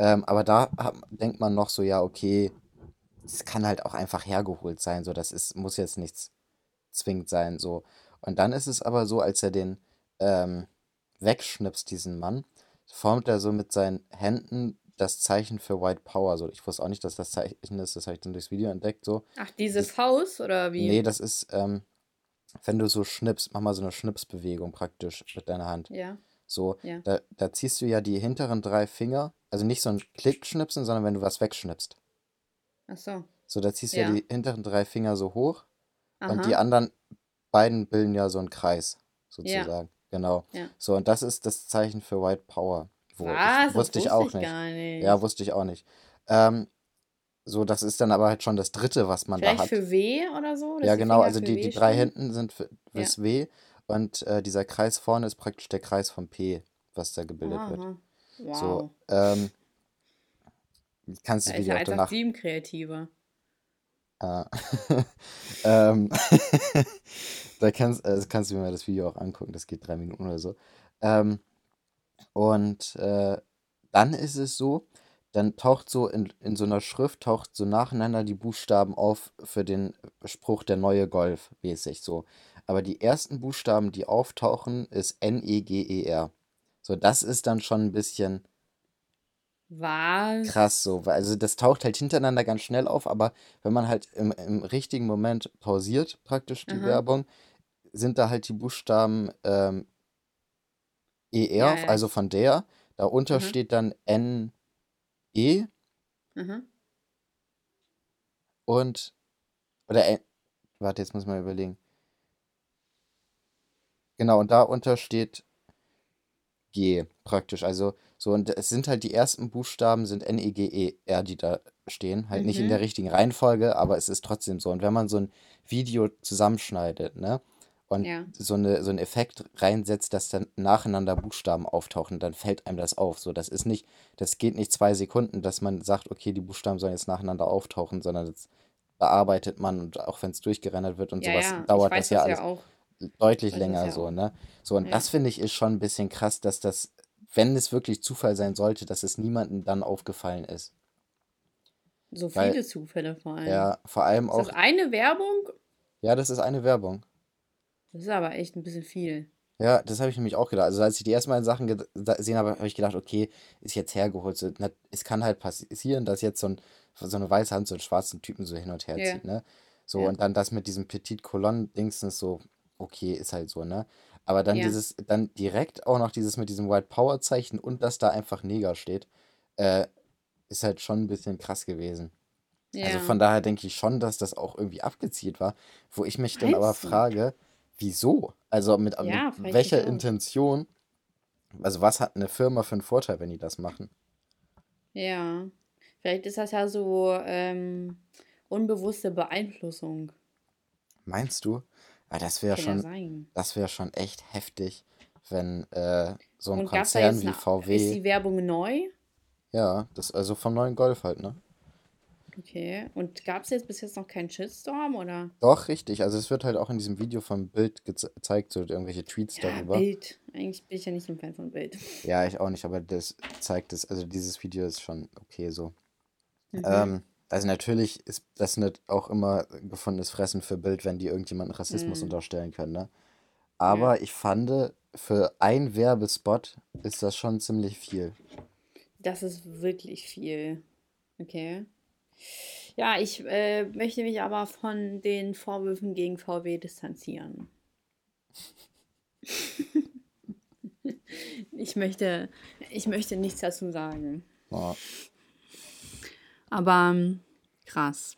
Ähm, aber da hat, denkt man noch so, ja, okay, es kann halt auch einfach hergeholt sein, so, das ist, muss jetzt nichts zwingend sein, so. Und dann ist es aber so, als er den ähm, wegschnipst, diesen Mann, formt er so mit seinen Händen das Zeichen für White Power. So, ich wusste auch nicht, dass das Zeichen ist, das habe ich dann durchs Video entdeckt, so. Ach, diese Das, Faust oder nee, wie? das ist, ähm, wenn du so schnippst, mach mal so eine Schnipsbewegung praktisch mit deiner Hand. Ja, So, ja. da, da ziehst du ja die hinteren drei Finger, also nicht so ein Klickschnipsen, sondern wenn du was wegschnippst. Ach so. So, da ziehst du ja Ja. die hinteren drei Finger so hoch und die Aha. anderen beiden bilden ja so einen Kreis, Ja, sozusagen. Genau. ja. So, und das ist das Zeichen für White Power. Wo ich, Was? Das wusste ich auch ich nicht. gar Ja, nicht. wusste ich auch nicht. Ähm, so, das ist dann aber halt schon das dritte, was man da Vielleicht hat. für W oder so, Ja, genau, also die, W die drei stehen? hinten sind für, Ja. fürs W und äh, dieser Kreis vorne ist praktisch der Kreis vom P, was da gebildet wird. Aha. So, Wow. ähm, kannst Da ja auch 187 danach. kreativer. Äh, ähm, da kannst, äh, kannst du mir das Video auch angucken, das geht drei Minuten oder so. Ähm, und äh, dann ist es so, dann taucht so in, in so einer Schrift, taucht so nacheinander die Buchstaben auf für den Spruch der neue Golf, mäßig so. Aber die ersten Buchstaben, die auftauchen, ist N-E-G-E-R. So, das ist dann schon ein bisschen krass Was? so, weil also das taucht halt hintereinander ganz schnell auf, aber wenn man halt im, im richtigen Moment pausiert, praktisch die Aha. Werbung, sind da halt die Buchstaben ähm, ER, Ja, ja. also von der, darunter Aha. steht dann N-E Aha. und, oder, N, warte, jetzt muss man überlegen. Genau, und darunter steht G praktisch. Also so, und es sind halt die ersten Buchstaben sind N-E-G-E-R, die da stehen. Halt nicht in der Mhm. richtigen Reihenfolge, aber es ist trotzdem so. Und wenn man so ein Video zusammenschneidet, ne, und Ja. so eine, so einen Effekt reinsetzt, dass dann nacheinander Buchstaben auftauchen, dann fällt einem das auf. So, das ist nicht, das geht nicht zwei Sekunden, dass man sagt, okay, die Buchstaben sollen jetzt nacheinander auftauchen, sondern das bearbeitet man und auch wenn es durchgerendert wird und Ja, sowas, ja. Dauert weiß das ja alles ja auch. Deutlich das länger ja so, ne? So, und Ja. das finde ich ist schon ein bisschen krass, dass das, wenn es wirklich Zufall sein sollte, dass es niemandem dann aufgefallen ist. So Weil, viele Zufälle vor allem. ja, vor allem Ist das auch, eine Werbung? ja, das ist eine Werbung. Das ist aber echt ein bisschen viel. Ja, das habe ich nämlich auch gedacht. Also als ich die ersten Mal Sachen gesehen habe, habe ich gedacht, okay, ist jetzt hergeholt. So, na, es kann halt passieren, dass jetzt so, ein, so eine weiße Hand so einen schwarzen Typen so hin und her Ja. zieht, ne? So, Ja. und dann das mit diesem Petit Colonne Dingsens so, okay, ist halt so, ne? Aber dann Ja. dieses, dann direkt auch noch dieses mit diesem White Power Zeichen und dass da einfach Neger steht, äh, ist halt schon ein bisschen krass gewesen. Also von Ja. daher denke ich schon, dass das auch irgendwie abgezielt war, wo ich mich dann aber frage, wieso? Also mit, mit Ja, mich welcher. Intention? Also was hat eine Firma für einen Vorteil, wenn die das machen? Ja. Vielleicht ist das ja so ähm, unbewusste Beeinflussung. Meinst du? Weil das wäre ja schon, sein. das wäre schon echt heftig, wenn äh, so ein Und Konzern wie eine. Ist VW, die Werbung neu? ja, das also vom neuen Golf halt, ne? Okay. Und gab es jetzt bis jetzt noch keinen Shitstorm oder? Doch, richtig. Also es wird halt auch in diesem Video vom Bild geze- gezeigt, so irgendwelche Tweets Ja, darüber. Bild. Eigentlich bin ich ja nicht ein Fan von Bild. Ja, ich auch nicht, aber das zeigt es, also dieses Video ist schon okay so. Mhm. Ähm, also natürlich ist das nicht auch immer gefundenes Fressen für Bild, wenn die irgendjemanden Rassismus Mhm. unterstellen können, ne? Ja. Aber ich fand, für ein Werbespot ist das schon ziemlich viel. Das ist wirklich viel. Okay. Ja, ich äh, möchte mich aber von den Vorwürfen gegen VW distanzieren. Ich möchte, ich möchte nichts dazu sagen. Ja, Aber ähm, krass.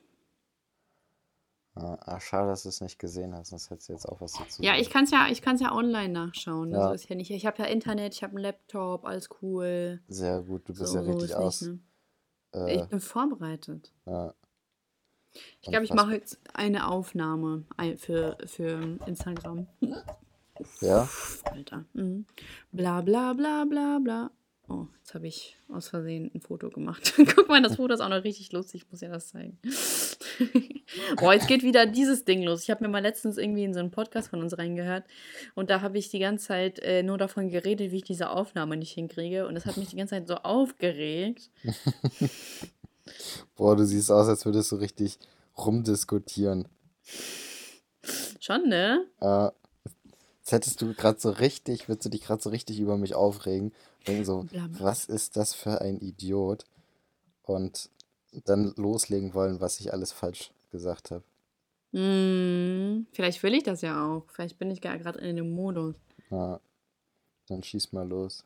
ja, ah, schade, dass du es nicht gesehen hast, sonst hättest du jetzt auch was dazu Ja, ich kann es ja, ich kann's ja online nachschauen. Also Ja, ist ja nicht. Ich habe ja Internet, ich habe einen Laptop, alles cool. sehr gut, du bist So, ja richtig nicht, aus. ne? Äh, Ich bin vorbereitet. ja, Ich glaube, ich mache jetzt eine Aufnahme für, für Instagram. Ja? Alter. Mhm. Bla bla bla bla bla. Oh, jetzt habe ich aus Versehen ein Foto gemacht. Guck mal, das Foto ist auch noch richtig lustig. Ich muss ja das zeigen. Boah, jetzt geht wieder dieses Ding los. Ich habe mir mal letztens irgendwie in so einen Podcast von uns reingehört und da habe ich die ganze Zeit äh, nur davon geredet, wie ich diese Aufnahme nicht hinkriege und das hat mich die ganze Zeit so aufgeregt. Boah, du siehst aus, als würdest du richtig rumdiskutieren. Schon, ne? Äh, jetzt hättest du gerade so richtig, würdest du dich gerade so richtig über mich aufregen. Denken so, was ist das für ein Idiot? Und dann loslegen wollen, was ich alles falsch gesagt habe. Hm, vielleicht will ich das ja auch. Vielleicht bin ich gerade in dem Modus. Ja, dann schieß mal los.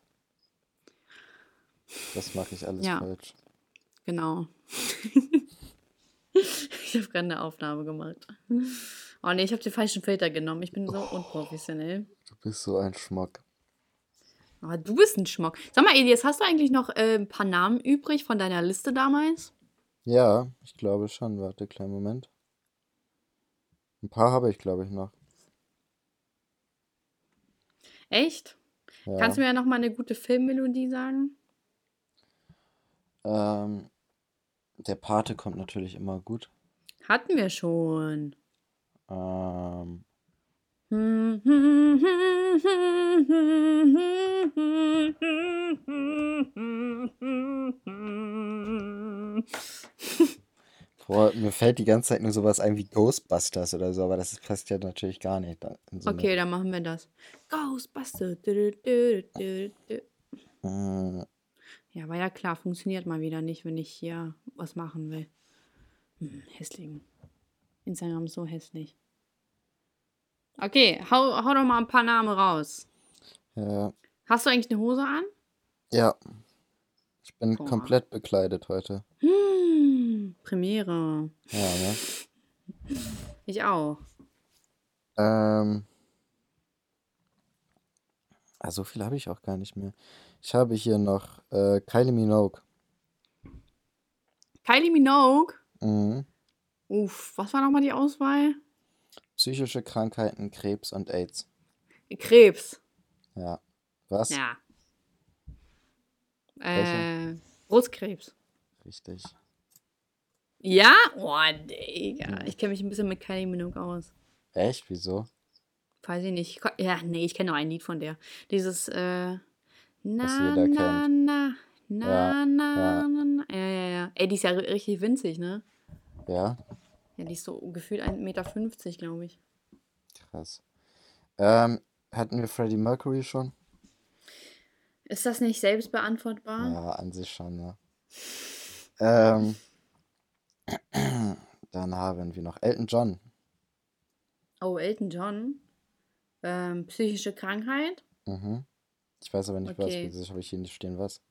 Das mache ich alles Ja. falsch. Genau. ich habe gerade eine Aufnahme gemacht. Oh nee, ich habe den falschen Filter genommen. Ich bin so unprofessionell. Du bist so ein Schmock. Aber du bist ein Schmock. Sag mal, Elias, hast du eigentlich noch äh, ein paar Namen übrig von deiner Liste damals? Ja, ich glaube schon. Warte, kleinen Moment. Ein paar habe ich, glaube ich, noch. Echt? Ja. Kannst du mir ja noch mal eine gute Filmmelodie sagen? Ähm, der Pate kommt natürlich immer gut. Hatten wir schon. Ähm, boah, mir fällt die ganze Zeit nur sowas ein wie Ghostbusters oder so, aber das passt ja natürlich gar nicht. so eine- Okay, dann machen wir das. Ghostbuster. Du, du, du, du. Mm, Ja, war ja klar, funktioniert mal wieder nicht, wenn ich hier was machen will. Hm, hässlich. Instagram so hässlich. Okay, hau, hau doch mal ein paar Namen raus. ja, Hast du eigentlich eine Hose an? ja. Ich bin Boah. komplett bekleidet heute. Hm, Premiere. Ja, ne? Ich auch. Ähm, ah, so viel habe ich auch gar nicht mehr. Ich habe hier noch äh, Kylie Minogue. Kylie Minogue. Mhm. Uff, was war nochmal die Auswahl? Psychische Krankheiten, Krebs und AIDS. Krebs. Ja. Was? Ja. Welche? Äh, Brustkrebs. Richtig. Ja? Oh, Digga. Hm. Ich kenne mich ein bisschen mit Kylie Minogue aus. Echt? Wieso? Weiß ich nicht. Ja, nee, ich kenne nur ein Lied von der. Dieses, äh. Na, na, na, na, Ja, na, ja. na, na. Ja, ja, ja. Ey, die ist ja ri- richtig winzig, ne? Ja? Ja, die ist so gefühlt 1,50 Meter, glaube ich. Krass. Ähm, hatten wir Freddie Mercury schon? Ist das nicht selbst beantwortbar? Ja, an sich schon, ne? Ähm, dann haben wir noch Elton John. Oh, Elton John. Ähm, psychische Krankheit. Mhm. Ich weiß aber nicht, was. Okay. Wieso habe ich hier nicht stehen, was?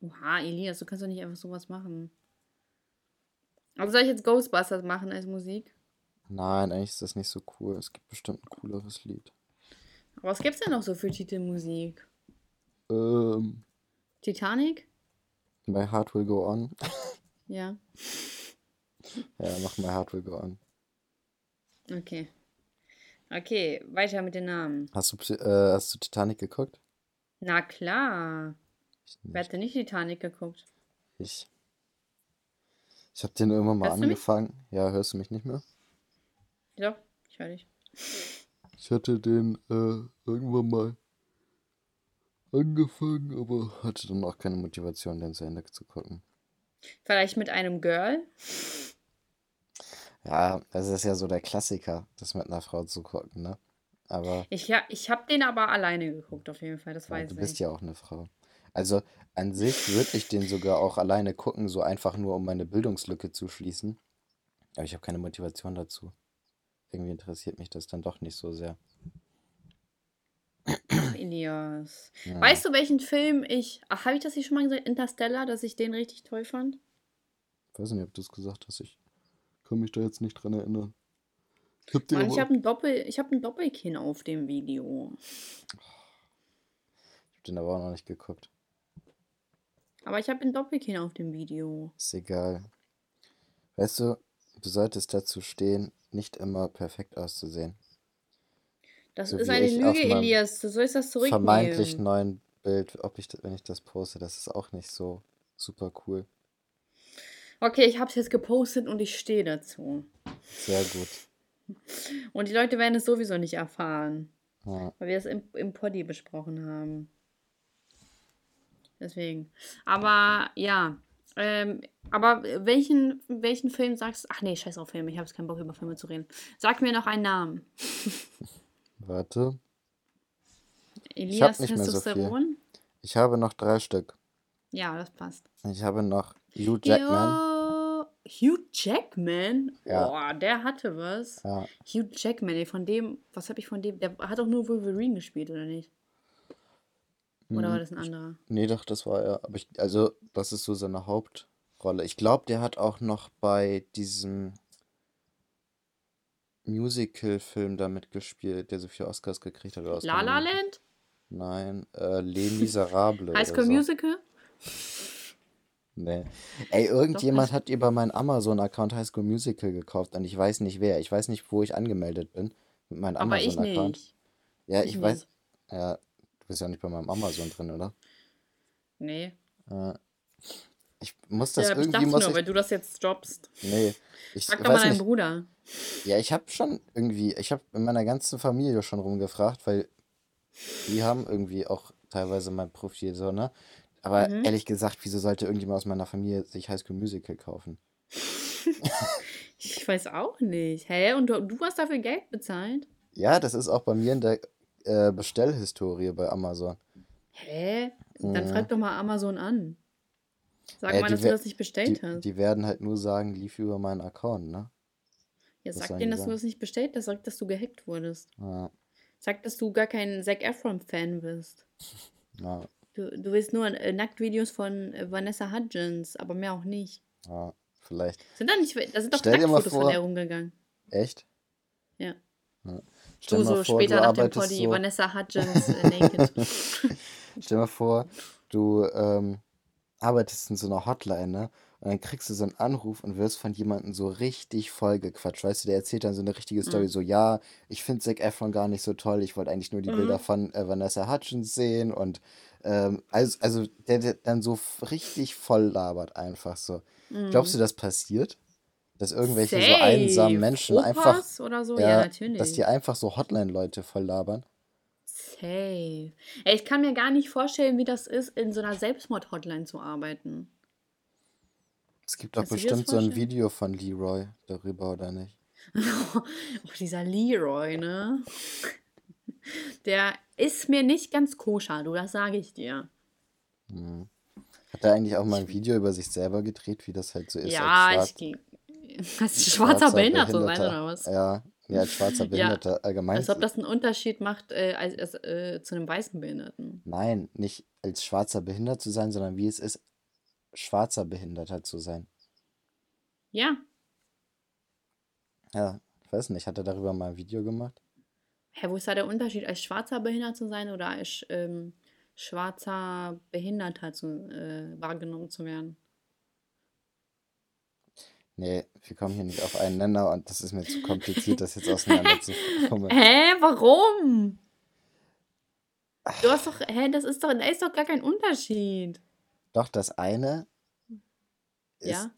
Oha, Elias, du kannst doch nicht einfach sowas machen. Aber soll ich jetzt Ghostbusters machen als Musik? Nein, eigentlich ist das nicht so cool. Es gibt bestimmt ein cooleres Lied. Aber was gibt's denn noch so für Titelmusik? Ähm, Titanic? My Heart Will Go On. Ja. Ja, mach My Heart Will Go On. Okay. Okay, weiter mit den Namen. Hast du, äh, hast du Titanic geguckt? Na klar. Wer hat denn nicht Titanic geguckt? Ich. Ich habe den irgendwann mal Hörst du angefangen. Ja, hörst du mich nicht mehr? Ja, ich höre dich. Ich hatte den äh, irgendwann mal angefangen, aber hatte dann auch keine Motivation, den zu Ende zu gucken. Vielleicht mit einem Girl? Ja, das ist ja so der Klassiker, das mit einer Frau zu gucken, ne? Aber Ich, ja, ich habe den aber alleine geguckt, auf jeden Fall. Das ja, weiß du ich. bist ja auch eine Frau. Also an sich würde ich den sogar auch alleine gucken, so einfach nur, um meine Bildungslücke zu schließen. Aber ich habe keine Motivation dazu. Irgendwie interessiert mich das dann doch nicht so sehr. Ach, Elias. Ja. Weißt du, welchen Film ich. Ach, habe ich das hier schon mal gesagt? Interstellar, dass ich den richtig toll fand? Ich weiß nicht, ob du es gesagt hast. Ich kann mich da jetzt nicht dran erinnern. Ich hab den Mann, ich habe ein, Doppel, ich hab ein Doppelkinn auf dem Video. ich hab den aber auch noch nicht geguckt. Aber ich habe ein Doppelkinn auf dem Video. Ist egal. Weißt du, du solltest dazu stehen, nicht immer perfekt auszusehen. Das So ist eine Lüge, Elias. Du sollst das zurücknehmen. Vermeintlich neuen Bild, ob ich, wenn ich das poste, das ist auch nicht so super cool. Okay, ich habe es jetzt gepostet und ich stehe dazu. Sehr gut. Und die Leute werden es sowieso nicht erfahren, Ja. weil wir es im, im Poddy besprochen haben. Deswegen. Aber ja. Ähm, aber welchen, welchen Film sagst du? Ach nee, scheiß auf Filme. Ich habe jetzt keinen Bock, über Filme zu reden. Sag mir noch einen Namen. Warte. Elias nicht mehr so. Testosteron? Ich habe noch drei Stück. Ja, das passt. Ich habe noch Hugh Jackman. Jo, Hugh Jackman? Ja. Boah, der hatte was. Ja. Hugh Jackman, ey, von dem, was habe ich von dem? Der hat doch nur Wolverine gespielt, oder nicht? Oder war Mhm. das ein anderer? Nee, doch, das war er. Aber ich, also, das ist so seine Hauptrolle. Ich glaube, der hat auch noch bei diesem Musical-Film da mitgespielt, der so viele Oscars gekriegt hat. Oder La La Land? Nein, äh, Les Miserables High School so. Musical? Nee. Ey, irgendjemand hat über meinen Amazon-Account High School Musical gekauft und ich weiß nicht wer. Ich weiß nicht, wo ich angemeldet bin mit meinem Aber ich Amazon-Account. Ja, Ich ich weiß. Ja, du bist ja nicht bei meinem Amazon drin, oder? Nee. Äh, ich muss das Ja, ich irgendwie dachte muss nur, ich. weil du das jetzt droppst. Nee, ich Frag doch mal deinen nicht. Bruder. Ja, ich habe schon irgendwie, ich habe in meiner ganzen Familie schon rumgefragt, weil die haben irgendwie auch teilweise mein Profil so, ne? Aber Mhm. ehrlich gesagt, wieso sollte irgendjemand aus meiner Familie sich High School Musical kaufen? Ich weiß auch nicht. Hä? Und du, du hast dafür Geld bezahlt? Ja, das ist auch bei mir in der äh, Bestellhistorie bei Amazon. Hä? Dann Mhm. frag doch mal Amazon an. Sag Äh, mal, dass du das nicht bestellt Die, hast. die werden halt nur sagen, lief über meinen Account, ne? Ja, was sag denen, dass du das nicht bestellt hast. Sag, dass du gehackt wurdest. Ja, Sag, dass du gar kein Zac Efron-Fan bist. ja, Du, du willst nur äh, Nacktvideos von äh, Vanessa Hudgens, aber mehr auch nicht. ja, vielleicht. Sind da nicht, da sind doch Nacktfotos von der rumgegangen. Echt? Ja. Ja. Stell Du mal so vor, später du nach dem arbeitest Poddy, so, Vanessa Hudgens äh, naked. Stell dir mal vor, du ähm, arbeitest in so einer Hotline, ne? Und dann kriegst du so einen Anruf und wirst von jemandem so richtig voll gequatscht. Weißt du, der erzählt dann so eine richtige Story, Mhm. so, ja, ich finde Zac Efron gar nicht so toll, ich wollte eigentlich nur die Mhm. Bilder von äh, Vanessa Hutchins sehen und ähm, also, also der, der dann so richtig voll labert einfach so. Glaubst du, Mhm. das passiert? Dass irgendwelche so einsamen Menschen einfach, Opas oder so? Ja, ja, natürlich. dass die einfach so Hotline-Leute voll labern? Safe. Ey, ich kann mir gar nicht vorstellen, wie das ist, in so einer Selbstmord-Hotline zu arbeiten. Es gibt doch bestimmt so ein? Video von Leroy darüber, oder nicht? oh, dieser Leroy, ne? Der ist mir nicht ganz koscher, du, das sage ich dir. Hm. Hat er eigentlich auch mal ein Video über sich selber gedreht, wie das halt so ist ja, ich schwarz, ging. Als schwarzer Behindert zu sein, oder was? Ja, ja, als schwarzer Ja, Behinderter allgemein. als ob das einen Unterschied macht äh, als, als, äh, zu einem weißen Behinderten. Nein, nicht als schwarzer Behindert zu sein, sondern wie es ist, schwarzer Behinderter zu sein. Ja. Ja, ich weiß nicht, hat er darüber mal ein Video gemacht? Hä, wo ist da der Unterschied, als schwarzer Behindert zu sein oder als ähm, schwarzer Behinderter zu, äh, wahrgenommen zu werden? Nee, wir kommen hier nicht auf einen Nenner und das ist mir zu kompliziert, das jetzt auseinander zu fummeln. Hä, warum? Du hast doch, hä, das ist doch, da ist doch gar kein Unterschied. Doch, das eine ist, Ja?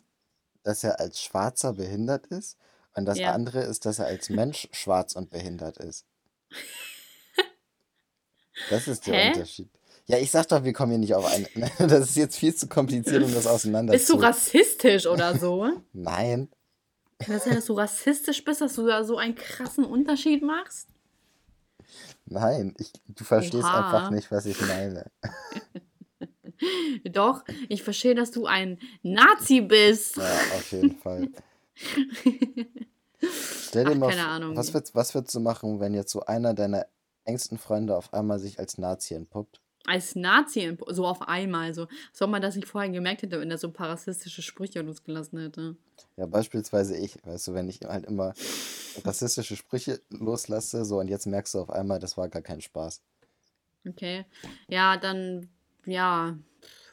dass er als Schwarzer behindert ist und das Ja. andere ist, dass er als Mensch schwarz und behindert ist. Das ist der Hä? Unterschied. Ja, ich sag doch, wir kommen hier nicht auf einen. Das ist jetzt viel zu kompliziert, um das auseinander Bist du rassistisch oder so? Nein. Kann das sein, dass du rassistisch bist, dass du da so einen krassen Unterschied machst? Nein, ich, du verstehst Oha. einfach nicht, was ich meine. Doch, ich verstehe, dass du ein Nazi bist. Ja, auf jeden Fall. Stell dir Ach, mal keine Ahnung. was würdest, was würdest du machen, wenn jetzt so einer deiner engsten Freunde auf einmal sich als Nazi entpuppt? Als Nazi, so auf einmal, so. Als ob man das nicht vorher gemerkt hätte, wenn er so ein paar rassistische Sprüche losgelassen hätte. Ja, beispielsweise ich, weißt du, wenn ich halt immer rassistische Sprüche loslasse, so und jetzt merkst du auf einmal, das war gar kein Spaß. Okay. Ja, dann, ja,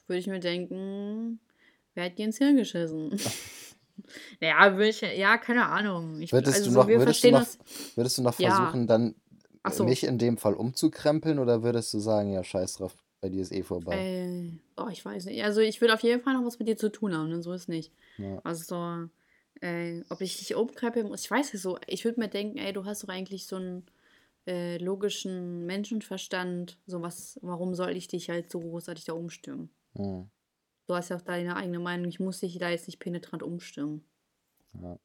würde ich mir denken, wer hat dir ins Hirn geschissen? ja, würde ich, ja, keine Ahnung. Ich, Würdest also du so, noch, wir würdest du noch, das. würdest du noch Ja. versuchen, dann Ach so. mich in dem Fall umzukrempeln oder würdest du sagen, ja, scheiß drauf, bei dir ist eh vorbei. Äh, oh, ich weiß nicht. Also ich würde auf jeden Fall noch was mit dir zu tun haben, ne? so ist nicht. Ja. Also, äh, ob ich dich umkrempeln muss, ich weiß nicht so. Ich würde mir denken, ey, du hast doch eigentlich so einen äh, logischen Menschenverstand. So was, warum soll ich dich halt so großartig da umstimmen? Hm. Du hast ja auch deine eigene Meinung, ich muss dich da jetzt nicht penetrant umstimmen. Ja.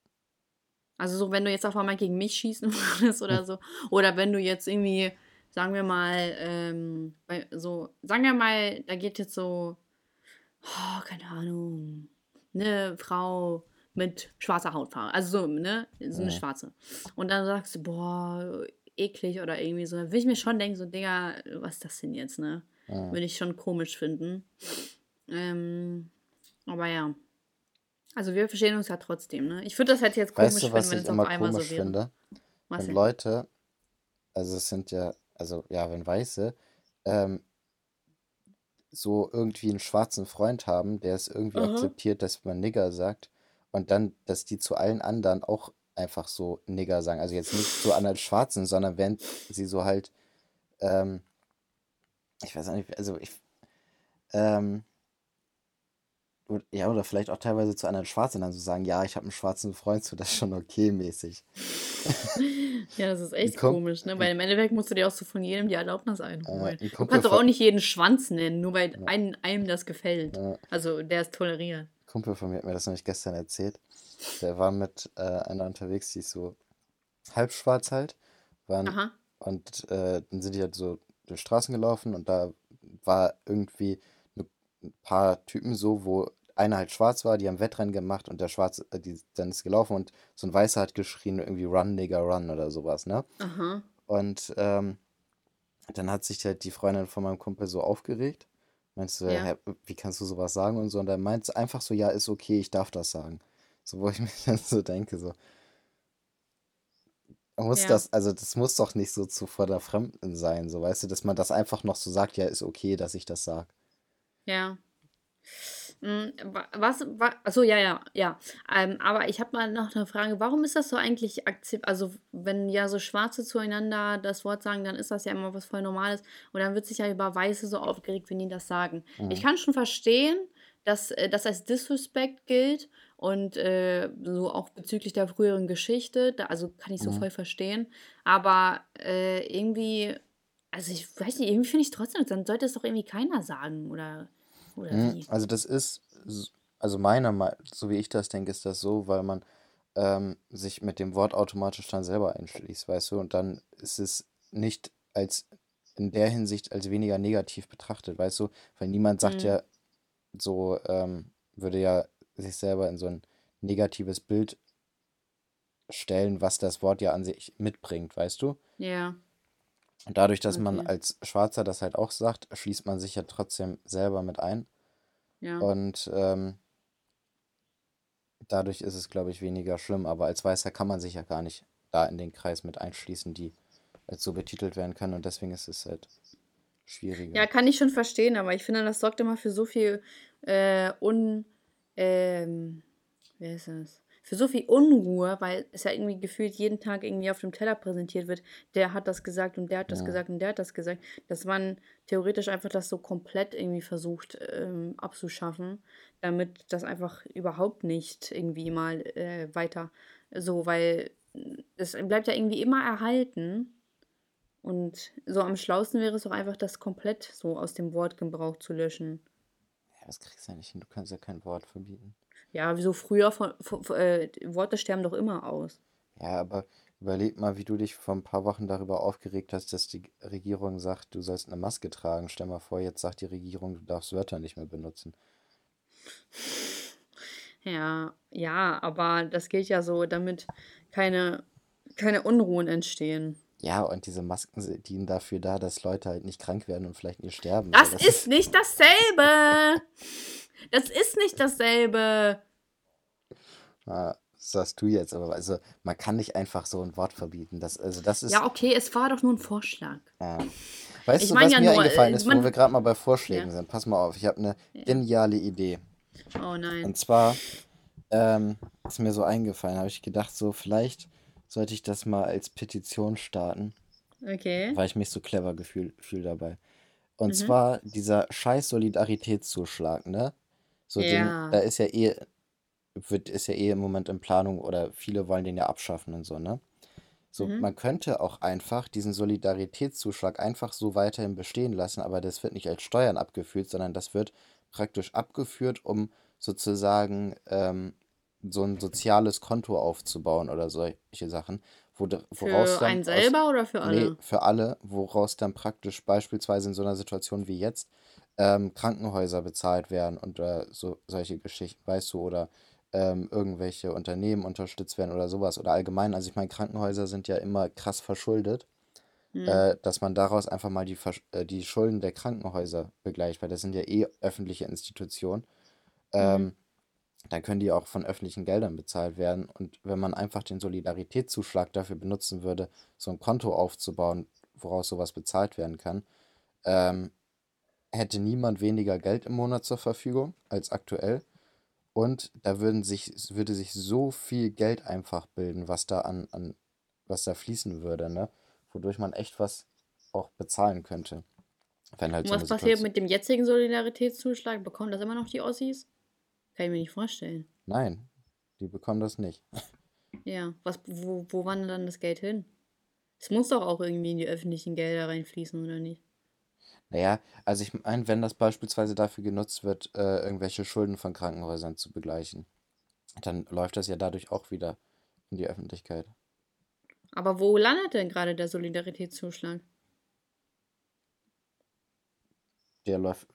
Also so, wenn du jetzt auf einmal gegen mich schießen würdest oder so, oder wenn du jetzt irgendwie, sagen wir mal, ähm, so, sagen wir mal, da geht jetzt so, oh, keine Ahnung, eine Frau mit schwarzer Hautfarbe, also so, ne, so eine Ja. schwarze. Und dann sagst du, boah, eklig oder irgendwie so, dann will ich mir schon denken, so, Digga, was ist das denn jetzt, ne? Ja. Würde ich schon komisch finden. Ähm, aber ja. Also wir verstehen uns ja trotzdem, ne? Ich würde das halt jetzt komisch Weißt du, finden, was wenn ich es auf immer einmal so komisch wäre. finde? Was Wenn denn? Leute, also es sind ja, also ja, wenn Weiße, ähm, so irgendwie einen schwarzen Freund haben, der es irgendwie Aha. akzeptiert, dass man Nigger sagt und dann, dass die zu allen anderen auch einfach so Nigger sagen. Also jetzt nicht zu anderen Schwarzen, sondern wenn sie so halt, ähm, ich weiß auch nicht, also ich, ähm, ja, oder vielleicht auch teilweise zu anderen Schwarzen dann so sagen, ja, ich habe einen schwarzen Freund, so das ist schon okay mäßig. Ja, das ist echt Kom- komisch, ne? Weil im Endeffekt musst du dir auch so von jedem die Erlaubnis einholen. ein du kannst doch auch nicht jeden Schwanz nennen, nur weil einem, einem das gefällt. Ja. Also der ist toleriert. Kumpel von mir hat mir das nämlich gestern erzählt. Der war mit äh, einer unterwegs, die ist so halb schwarz halt. Waren, Aha. und äh, dann sind die halt so durch Straßen gelaufen und da war irgendwie ein paar Typen so, wo einer halt schwarz war, die haben Wettrennen gemacht und der Schwarze, äh, die, dann ist gelaufen und so ein Weißer hat geschrien, irgendwie Run, Nigger, Run oder sowas, ne? Aha. Und ähm, dann hat sich halt die Freundin von meinem Kumpel so aufgeregt. Meinst du, Ja. hä, wie kannst du sowas sagen und so? Und dann meint einfach so, ja, ist okay, ich darf das sagen. So, wo ich mir dann so denke, so. Muss Ja. das, also das muss doch nicht so zu vor der Fremden sein, so weißt du, dass man das einfach noch so sagt, ja, ist okay, dass ich das sag. Ja. Wa- Was, wa, achso, ja, ja, ja. Ähm, aber ich habe mal noch eine Frage. Warum ist das so eigentlich akzept, also wenn ja so Schwarze zueinander das Wort sagen, dann ist das ja immer was voll Normales. Und dann wird sich ja über Weiße so aufgeregt, wenn die das sagen. Ich kann schon verstehen, dass äh, das als Disrespect gilt und äh, so auch bezüglich der früheren Geschichte. Da, also kann ich so voll verstehen. Aber äh, irgendwie, also ich weiß nicht, irgendwie finde ich trotzdem, dann sollte es doch irgendwie keiner sagen oder, oder Mhm, wie. Also das ist, also meiner Meinung, so wie ich das denke, ist das so, weil man ähm, sich mit dem Wort automatisch dann selber einschließt, weißt du, und dann ist es nicht als in der Hinsicht als weniger negativ betrachtet, weißt du, weil niemand sagt Mhm. ja so, ähm, würde ja sich selber in so ein negatives Bild stellen, was das Wort ja an sich mitbringt, weißt du? Ja, dadurch, dass man Okay. als Schwarzer das halt auch sagt, schließt man sich ja trotzdem selber mit ein. ja. Und ähm, dadurch ist es, glaube ich, weniger schlimm. Aber als Weißer kann man sich ja gar nicht da in den Kreis mit einschließen, die als so betitelt werden können. Und deswegen ist es halt schwieriger. Ja, kann ich schon verstehen, aber ich finde, das sorgt immer für so viel äh, Un. Ähm, wer ist das? Für so viel Unruhe, weil es ja irgendwie gefühlt jeden Tag irgendwie auf dem Teller präsentiert wird. Der hat das gesagt und der hat das Ja. gesagt und der hat das gesagt. Dass man theoretisch einfach das so komplett irgendwie versucht ähm, abzuschaffen, damit das einfach überhaupt nicht irgendwie mal äh, weiter so, weil es bleibt ja irgendwie immer erhalten. Und so am schlausten wäre es doch einfach, das komplett so aus dem Wortgebrauch zu löschen. Ja, das kriegst du ja nicht hin. Du kannst ja kein Wort verbieten. Ja, wieso früher von, von, von, äh, Worte sterben doch immer aus. Ja, aber überleg mal, wie du dich vor ein paar Wochen darüber aufgeregt hast, dass die Regierung sagt, du sollst eine Maske tragen. Stell mal vor, jetzt sagt die Regierung, du darfst Wörter nicht mehr benutzen. Ja, ja, aber das gilt ja so, damit keine, keine Unruhen entstehen. Ja, und diese Masken dienen dafür da, dass Leute halt nicht krank werden und vielleicht nicht sterben. Das So, ist nicht dasselbe. Das ist nicht dasselbe. Ah, das sagst du jetzt, aber also man kann nicht einfach so ein Wort verbieten. Das, also das ist. Ja, okay, es war doch nur ein Vorschlag. Ja. Weißt Ich du, was ja mir nur, eingefallen ist, man- wo wir gerade mal bei Vorschlägen Ja. sind? Pass mal auf, ich habe eine geniale Idee. Oh nein. Und zwar ähm, ist mir so eingefallen, habe ich gedacht, so vielleicht sollte ich das mal als Petition starten, Okay. weil ich mich so clever gefühl, fühl dabei. Und Mhm. zwar dieser scheiß Solidaritätszuschlag, ne? So den, da Ja. ist ja eh, wird, ist ja eh im Moment in Planung oder viele wollen den ja abschaffen und so, ne? So, Mhm. man könnte auch einfach diesen Solidaritätszuschlag einfach so weiterhin bestehen lassen, aber das wird nicht als Steuern abgeführt, sondern das wird praktisch abgeführt, um sozusagen ähm, so ein soziales Konto aufzubauen oder solche Sachen, wo, woraus Für dann einen aus, selber oder für nee, alle? für alle, woraus dann praktisch beispielsweise in so einer Situation wie jetzt ähm, Krankenhäuser bezahlt werden und äh, so solche Geschichten, weißt du, oder ähm, irgendwelche Unternehmen unterstützt werden oder sowas oder allgemein. Also ich meine, Krankenhäuser sind ja immer krass verschuldet, Hm. äh, dass man daraus einfach mal die, Versch- äh, die Schulden der Krankenhäuser begleicht, weil das sind ja eh öffentliche Institutionen. Mhm. Ähm, dann können die auch von öffentlichen Geldern bezahlt werden. Und wenn man einfach den Solidaritätszuschlag dafür benutzen würde, so ein Konto aufzubauen, woraus sowas bezahlt werden kann, ähm, hätte niemand weniger Geld im Monat zur Verfügung als aktuell. Und da würden sich, würde sich so viel Geld einfach bilden, was da an, an, was da fließen würde, ne? Wodurch man echt was auch bezahlen könnte. Wenn halt Und so was passiert mit dem jetzigen Solidaritätszuschlag? Bekommen das immer noch die Ossis? Kann ich mir nicht vorstellen. Nein, die bekommen das nicht. Ja, was, wo, wo wandert dann das Geld hin? Es muss doch auch irgendwie in die öffentlichen Gelder reinfließen, oder nicht? Naja, also ich meine, wenn das beispielsweise dafür genutzt wird, äh, irgendwelche Schulden von Krankenhäusern zu begleichen, dann läuft das ja dadurch auch wieder in die Öffentlichkeit. Aber wo landet denn gerade der Solidaritätszuschlag? Der läuft,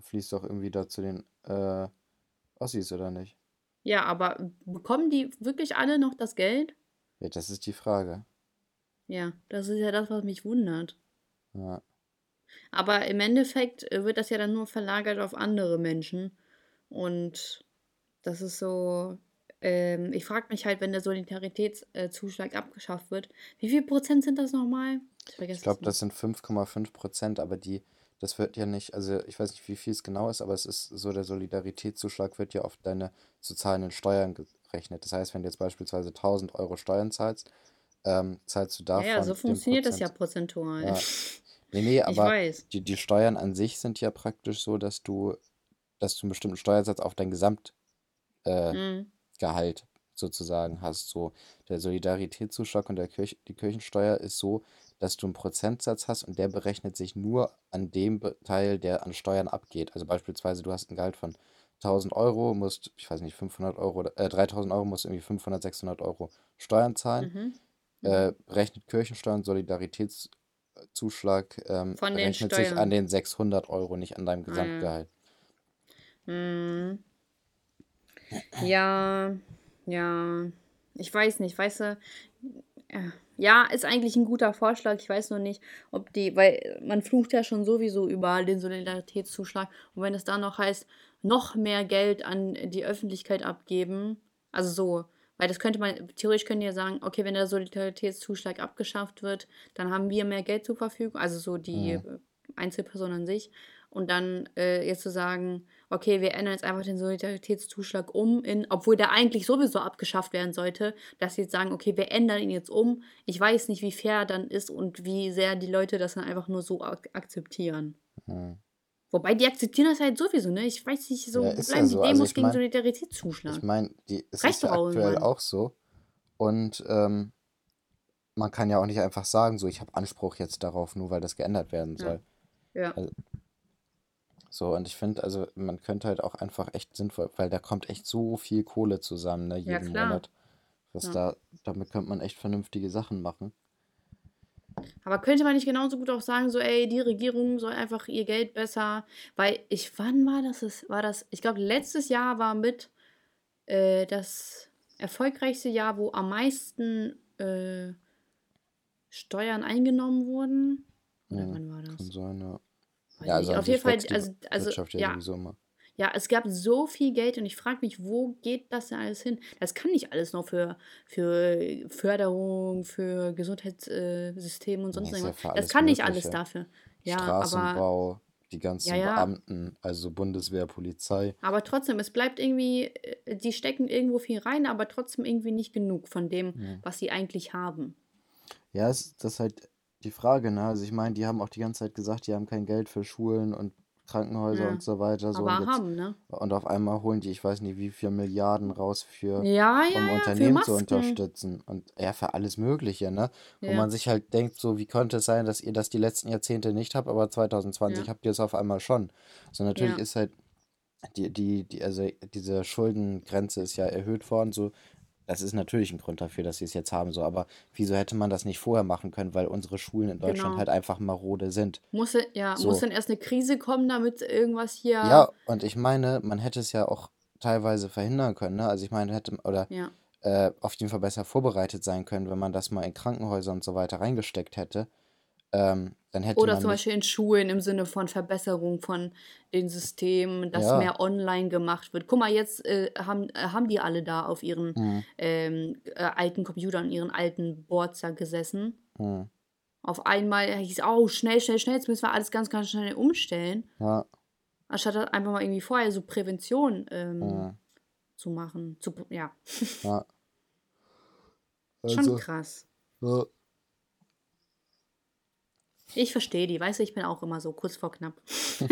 fließt doch irgendwie da zu den äh, Ossis, oder nicht? Ja, aber bekommen die wirklich alle noch das Geld? Ja, das ist die Frage. Ja, das ist ja das, was mich wundert. Ja. Aber im Endeffekt äh, wird das ja dann nur verlagert auf andere Menschen. Und das ist so. Ähm, ich frage mich halt, wenn der Solidaritätszuschlag abgeschafft wird, wie viel Prozent sind das nochmal? Ich Ich glaube, das sind 5,5 Prozent, aber die, das wird ja nicht, also ich weiß nicht, wie viel es genau ist, aber es ist so, der Solidaritätszuschlag wird ja auf deine sozialen Steuern gerechnet. Das heißt, wenn du jetzt beispielsweise 1000 Euro Steuern zahlst, ähm, zahlst du Ja, ja, so davon funktioniert das ja Prozent. prozentual. Ja. Nee, nee, aber die, die Steuern an sich sind ja praktisch so, dass du, dass du einen bestimmten Steuersatz auf dein Gesamtgehalt äh, Mhm. Sozusagen hast. So, der Solidaritätszuschlag und der Kirch die Kirchensteuer ist so, dass du einen Prozentsatz hast und der berechnet sich nur an dem Teil, der an Steuern abgeht. Also beispielsweise, du hast ein Gehalt von 1000 Euro, musst, ich weiß nicht, 500 Euro, äh, 3000 Euro, musst irgendwie 500, 600 Euro Steuern zahlen. Mhm. Äh, Mhm. berechnet Kirchensteuer und Solidaritätszuschlag ähm, Von den berechnet sich an Steuern. den 600 Euro, nicht an deinem Ah ja. Gesamtgehalt. Mhm. Ja, ja. Ich weiß nicht, weißt du. äh, Ja, ist eigentlich ein guter Vorschlag. Ich weiß nur nicht, ob die, weil man flucht ja schon sowieso überall den Solidaritätszuschlag. Und wenn es dann noch heißt, noch mehr Geld an die Öffentlichkeit abgeben, also so, weil das könnte man, theoretisch können die ja sagen, okay, wenn der Solidaritätszuschlag abgeschafft wird, dann haben wir mehr Geld zur Verfügung, also so die Mhm. äh, Einzelperson an sich. Und dann äh, jetzt zu sagen, okay, wir ändern jetzt einfach den Solidaritätszuschlag um, in, obwohl der eigentlich sowieso abgeschafft werden sollte, dass sie jetzt sagen, okay, wir ändern ihn jetzt um. Ich weiß nicht, wie fair dann ist und wie sehr die Leute das dann einfach nur so ak akzeptieren. Hm. Wobei die akzeptieren das halt sowieso, ne? Ich weiß nicht, so Ja, ist ja bleiben die so. Also Demos ich gegen meine, ich Solidaritätszuschlag. meine, die, es Reicht ist ja aktuell irgendwann. auch so. Und ähm, man kann ja auch nicht einfach sagen, so, ich habe Anspruch jetzt darauf, nur weil das geändert werden Ja. soll. Ja. Also, so, und ich finde, also man könnte halt auch einfach echt sinnvoll, weil da kommt echt so viel Kohle zusammen, ne, Ja, jeden klar. Monat. Was Ja. da, damit könnte man echt vernünftige Sachen machen. Aber könnte man nicht genauso gut auch sagen, so, ey, die Regierung soll einfach ihr Geld besser, weil ich, wann war das? War das, ich glaube, letztes Jahr war mit äh, das erfolgreichste Jahr, wo am meisten äh, Steuern eingenommen wurden. Oder Hm, wann war kann das? sein, ja. Weiß Ja, also Auf jeden Fall, also, also ja ja, immer. Ja, es gab so viel Geld und ich frage mich, wo geht das denn alles hin? Das kann nicht alles noch für, für Förderung, für Gesundheitssystem und Nee, sonst ja irgendwas. für Das kann nicht alles dafür. Ja, aber, Straßenbau, die ja, ganzen ja, Beamten, also Bundeswehr, Polizei. aber trotzdem, es bleibt irgendwie, äh, die stecken irgendwo viel rein, aber trotzdem irgendwie nicht genug von dem, Hm. was sie eigentlich haben. Ja, es, das ist halt die Frage, ne? Also ich meine, die haben auch die ganze Zeit gesagt, die haben kein Geld für Schulen und Krankenhäuser Ja. und so weiter. So, Aber und jetzt, haben, ne? und auf einmal holen die, ich weiß nicht, wie viel Milliarden raus für, Ja, um ja, für Unternehmen zu unterstützen. Und ja, für alles Mögliche, ne? Wo man sich halt denkt, so, wie konnte es sein, dass ihr das die letzten Jahrzehnte nicht habt, aber 2020 ja, habt ihr es auf einmal schon. So, natürlich ja, ist halt die, die, die, also diese Schuldengrenze ist ja erhöht worden, so. Das ist natürlich ein Grund dafür, dass sie es jetzt haben, so. Aber wieso hätte man das nicht vorher machen können? Weil unsere Schulen in Deutschland genau. halt einfach marode sind. Muss, ja, muss So. dann erst eine Krise kommen, damit irgendwas hier. Ja, und ich meine, man hätte es ja auch teilweise verhindern können, ne? Also ich meine, hätte, oder Ja, äh, auf jeden Fall besser vorbereitet sein können, wenn man das mal in Krankenhäuser und so weiter reingesteckt hätte. Ähm, dann hätte Oder man zum Beispiel in Schulen im Sinne von Verbesserung von den Systemen, dass ja, mehr online gemacht wird. Guck mal, jetzt äh, haben, äh, haben die alle da auf ihren hm, ähm, äh, alten Computern, ihren alten Boards da gesessen. hm, Auf einmal hieß, oh, schnell, schnell, schnell, jetzt müssen wir alles ganz, ganz schnell umstellen. ja, Anstatt einfach mal irgendwie vorher so Prävention ähm, hm, zu machen. Zu, ja, ja, schon also, krass. ja, Ich verstehe die, weißt du, ich bin auch immer so kurz vor knapp.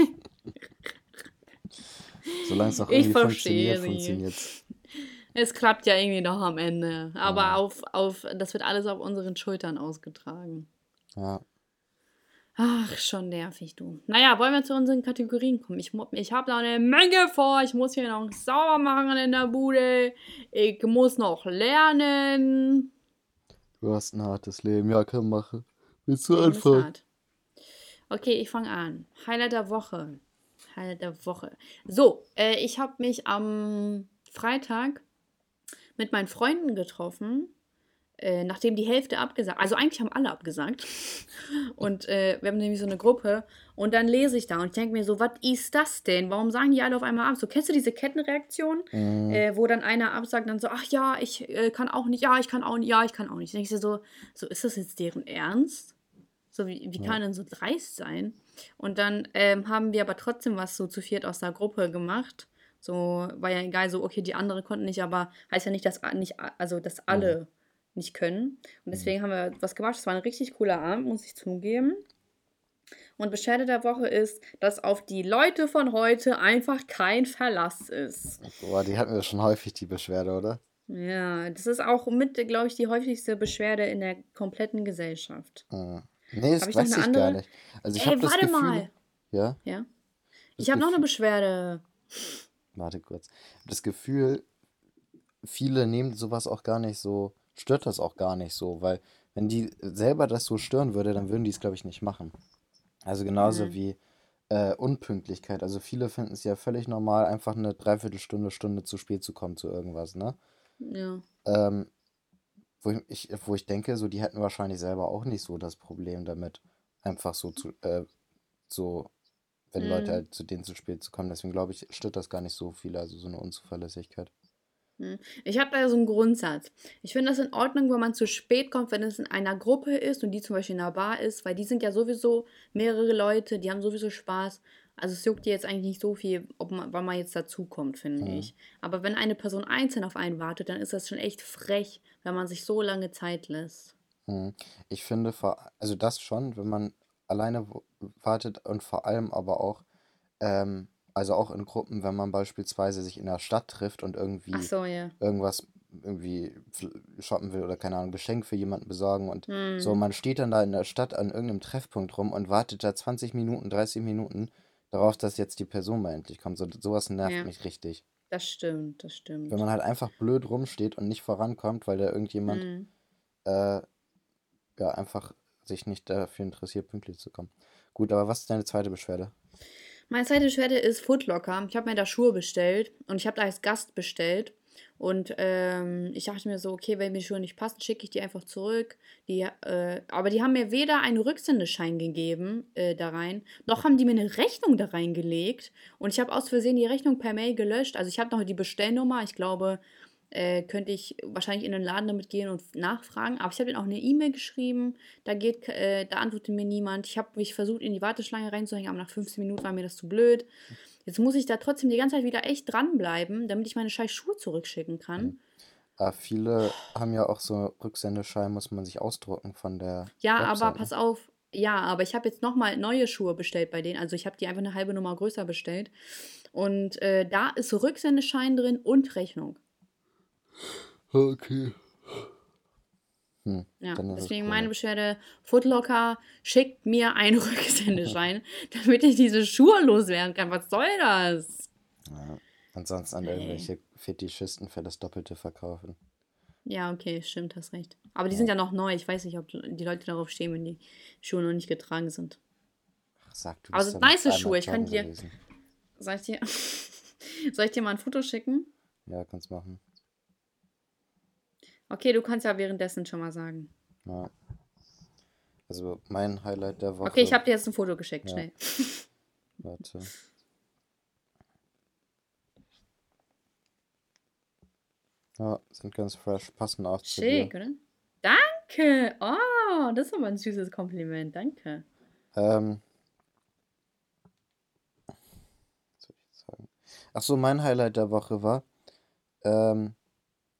solange es auch Ich irgendwie verstehe funktioniert, sie. funktioniert's. Es klappt ja irgendwie noch am Ende. Aber Ja, auf, auf, das wird alles auf unseren Schultern ausgetragen. ja, Ach, schon nervig, du. Naja, wollen wir zu unseren Kategorien kommen? Ich, ich habe noch eine Menge vor. Ich muss hier noch sauber machen in der Bude. Ich muss noch lernen. du hast ein hartes Leben, ja, kann machen. Willst du Leben ist anfangen? Okay, ich fange an. Highlight der Woche. Highlight der Woche. So, äh, ich habe mich am Freitag mit meinen Freunden getroffen, äh, nachdem die Hälfte abgesagt, also eigentlich haben alle abgesagt. Und äh, wir haben nämlich so eine Gruppe und dann lese ich da und ich denke mir so, was ist das denn? Warum sagen die alle auf einmal ab? So, kennst du diese Kettenreaktion, Mhm. äh, wo dann einer absagt, dann so, ach ja, ich äh, kann auch nicht, ja, ich kann auch nicht, ja, ich kann auch nicht. Dann denke ich so, so, ist das jetzt deren Ernst? So, wie, wie Ja. kann denn so dreist sein? Und dann ähm, haben wir aber trotzdem was so zu viert aus der Gruppe gemacht. So, war ja egal, so, okay, die anderen konnten nicht, aber heißt ja nicht, dass nicht, also dass Mhm. alle nicht können. Und Mhm. deswegen haben wir was gemacht. Es war ein richtig cooler Abend, muss ich zugeben. Und Beschwerde der Woche ist, dass auf die Leute von heute einfach kein Verlass ist. Boah, die hatten wir schon häufig, die Beschwerde, oder? Ja, das ist auch mit, glaube ich, die häufigste Beschwerde in der kompletten Gesellschaft. Mhm. Nee, das Habe ich weiß ich gar andere? nicht. Also ich Ey, das warte Gefühl, mal. ja, Ja? das Ich habe noch eine Beschwerde. warte kurz. Hab Das Gefühl, viele nehmen sowas auch gar nicht so, stört das auch gar nicht so, weil wenn die selber das so stören würde, dann würden die es, glaube ich, nicht machen. Also genauso Mhm. wie äh, Unpünktlichkeit. Also viele finden es ja völlig normal, einfach eine Dreiviertelstunde, Stunde zu spät zu kommen zu irgendwas, ne? Ja. Ähm, wo ich, wo ich denke, so die hätten wahrscheinlich selber auch nicht so das Problem damit, einfach so zu, äh, so, wenn Leute Mhm. halt zu denen zu spät zu kommen. Deswegen glaube ich, stört das gar nicht so viel, also so eine Unzuverlässigkeit. Hm. Ich habe da so einen Grundsatz. Ich finde das in Ordnung, wenn man zu spät kommt, wenn es in einer Gruppe ist und die zum Beispiel in einer Bar ist, weil die sind ja sowieso mehrere Leute, die haben sowieso Spaß. Also es juckt die jetzt eigentlich nicht so viel, ob man, wann man jetzt dazukommt, finde Mhm. ich. Aber wenn eine Person einzeln auf einen wartet, dann ist das schon echt frech, wenn man sich so lange Zeit lässt. Mhm. Ich finde, vor, also das schon, wenn man alleine wartet und vor allem aber auch, ähm, also auch in Gruppen, wenn man beispielsweise sich in der Stadt trifft und irgendwie so, ja. irgendwas irgendwie shoppen will oder keine Ahnung, Geschenk für jemanden besorgen und so, Hm. man steht dann da in der Stadt an irgendeinem Treffpunkt rum und wartet da 20 Minuten, 30 Minuten darauf, dass jetzt die Person mal endlich kommt. So, sowas nervt Ja, mich richtig. das stimmt, das Wenn stimmt. man halt einfach blöd rumsteht und nicht vorankommt, weil da irgendjemand Hm. äh, ja einfach sich nicht dafür interessiert, pünktlich zu kommen. Gut, aber was ist deine zweite Beschwerde? Meine zweite Beschwerde ist Footlocker. Ich habe mir da Schuhe bestellt und ich habe da als Gast bestellt. Und ähm, ich dachte mir so, okay, wenn mir die Schuhe nicht passen, schicke ich die einfach zurück. Die, äh, aber die haben mir weder einen Rücksendeschein gegeben äh, da rein, noch haben die mir eine Rechnung da reingelegt. Und ich habe aus Versehen die Rechnung per Mail gelöscht. Also ich habe noch die Bestellnummer. Ich glaube, äh, könnte ich wahrscheinlich in den Laden damit gehen und nachfragen. Aber ich habe ihnen auch eine E-Mail geschrieben. Da geht, äh, da antwortet mir niemand. Ich habe mich versucht, in die Warteschlange reinzuhängen, aber nach 15 Minuten war mir das zu blöd. Jetzt muss ich da trotzdem die ganze Zeit wieder echt dranbleiben, damit ich meine scheiß Schuhe zurückschicken kann. Ah, viele haben ja auch so Rücksendeschein, muss man sich ausdrucken von der Ja, aber Website, ne? pass auf. Ja, aber ich habe jetzt nochmal neue Schuhe bestellt bei denen. Also ich habe die einfach eine halbe Nummer größer bestellt. Und äh, da ist Rücksendeschein drin und Rechnung. Okay. Hm, Ja, deswegen meine. Beschwerde, Footlocker schickt mir einen Rücksendeschein, damit ich diese Schuhe loswerden kann. Was soll das? Ja. Ansonsten an irgendwelche Fetischisten für das Doppelte verkaufen. Ja, okay, stimmt, hast recht. Aber die sind Ja. ja noch neu. Ich weiß nicht, ob die Leute darauf stehen, wenn die Schuhe noch nicht getragen sind. Ach, sag, du da nice Schuhe. Ich kann dir. Soll ich dir. Soll ich dir mal ein Foto schicken? Ja, kannst machen. Okay, du kannst ja währenddessen schon mal sagen. Ja. Also mein Highlight der Woche. Okay, ich habe dir jetzt ein Foto geschickt, Ja. schnell. Warte. Ja, sind ganz fresh, passen auch zu dir. Schick, oder? Danke! Oh, das ist aber ein süßes Kompliment. Danke. Ähm, was soll ich sagen? Ach so, mein Highlight der Woche war, ähm,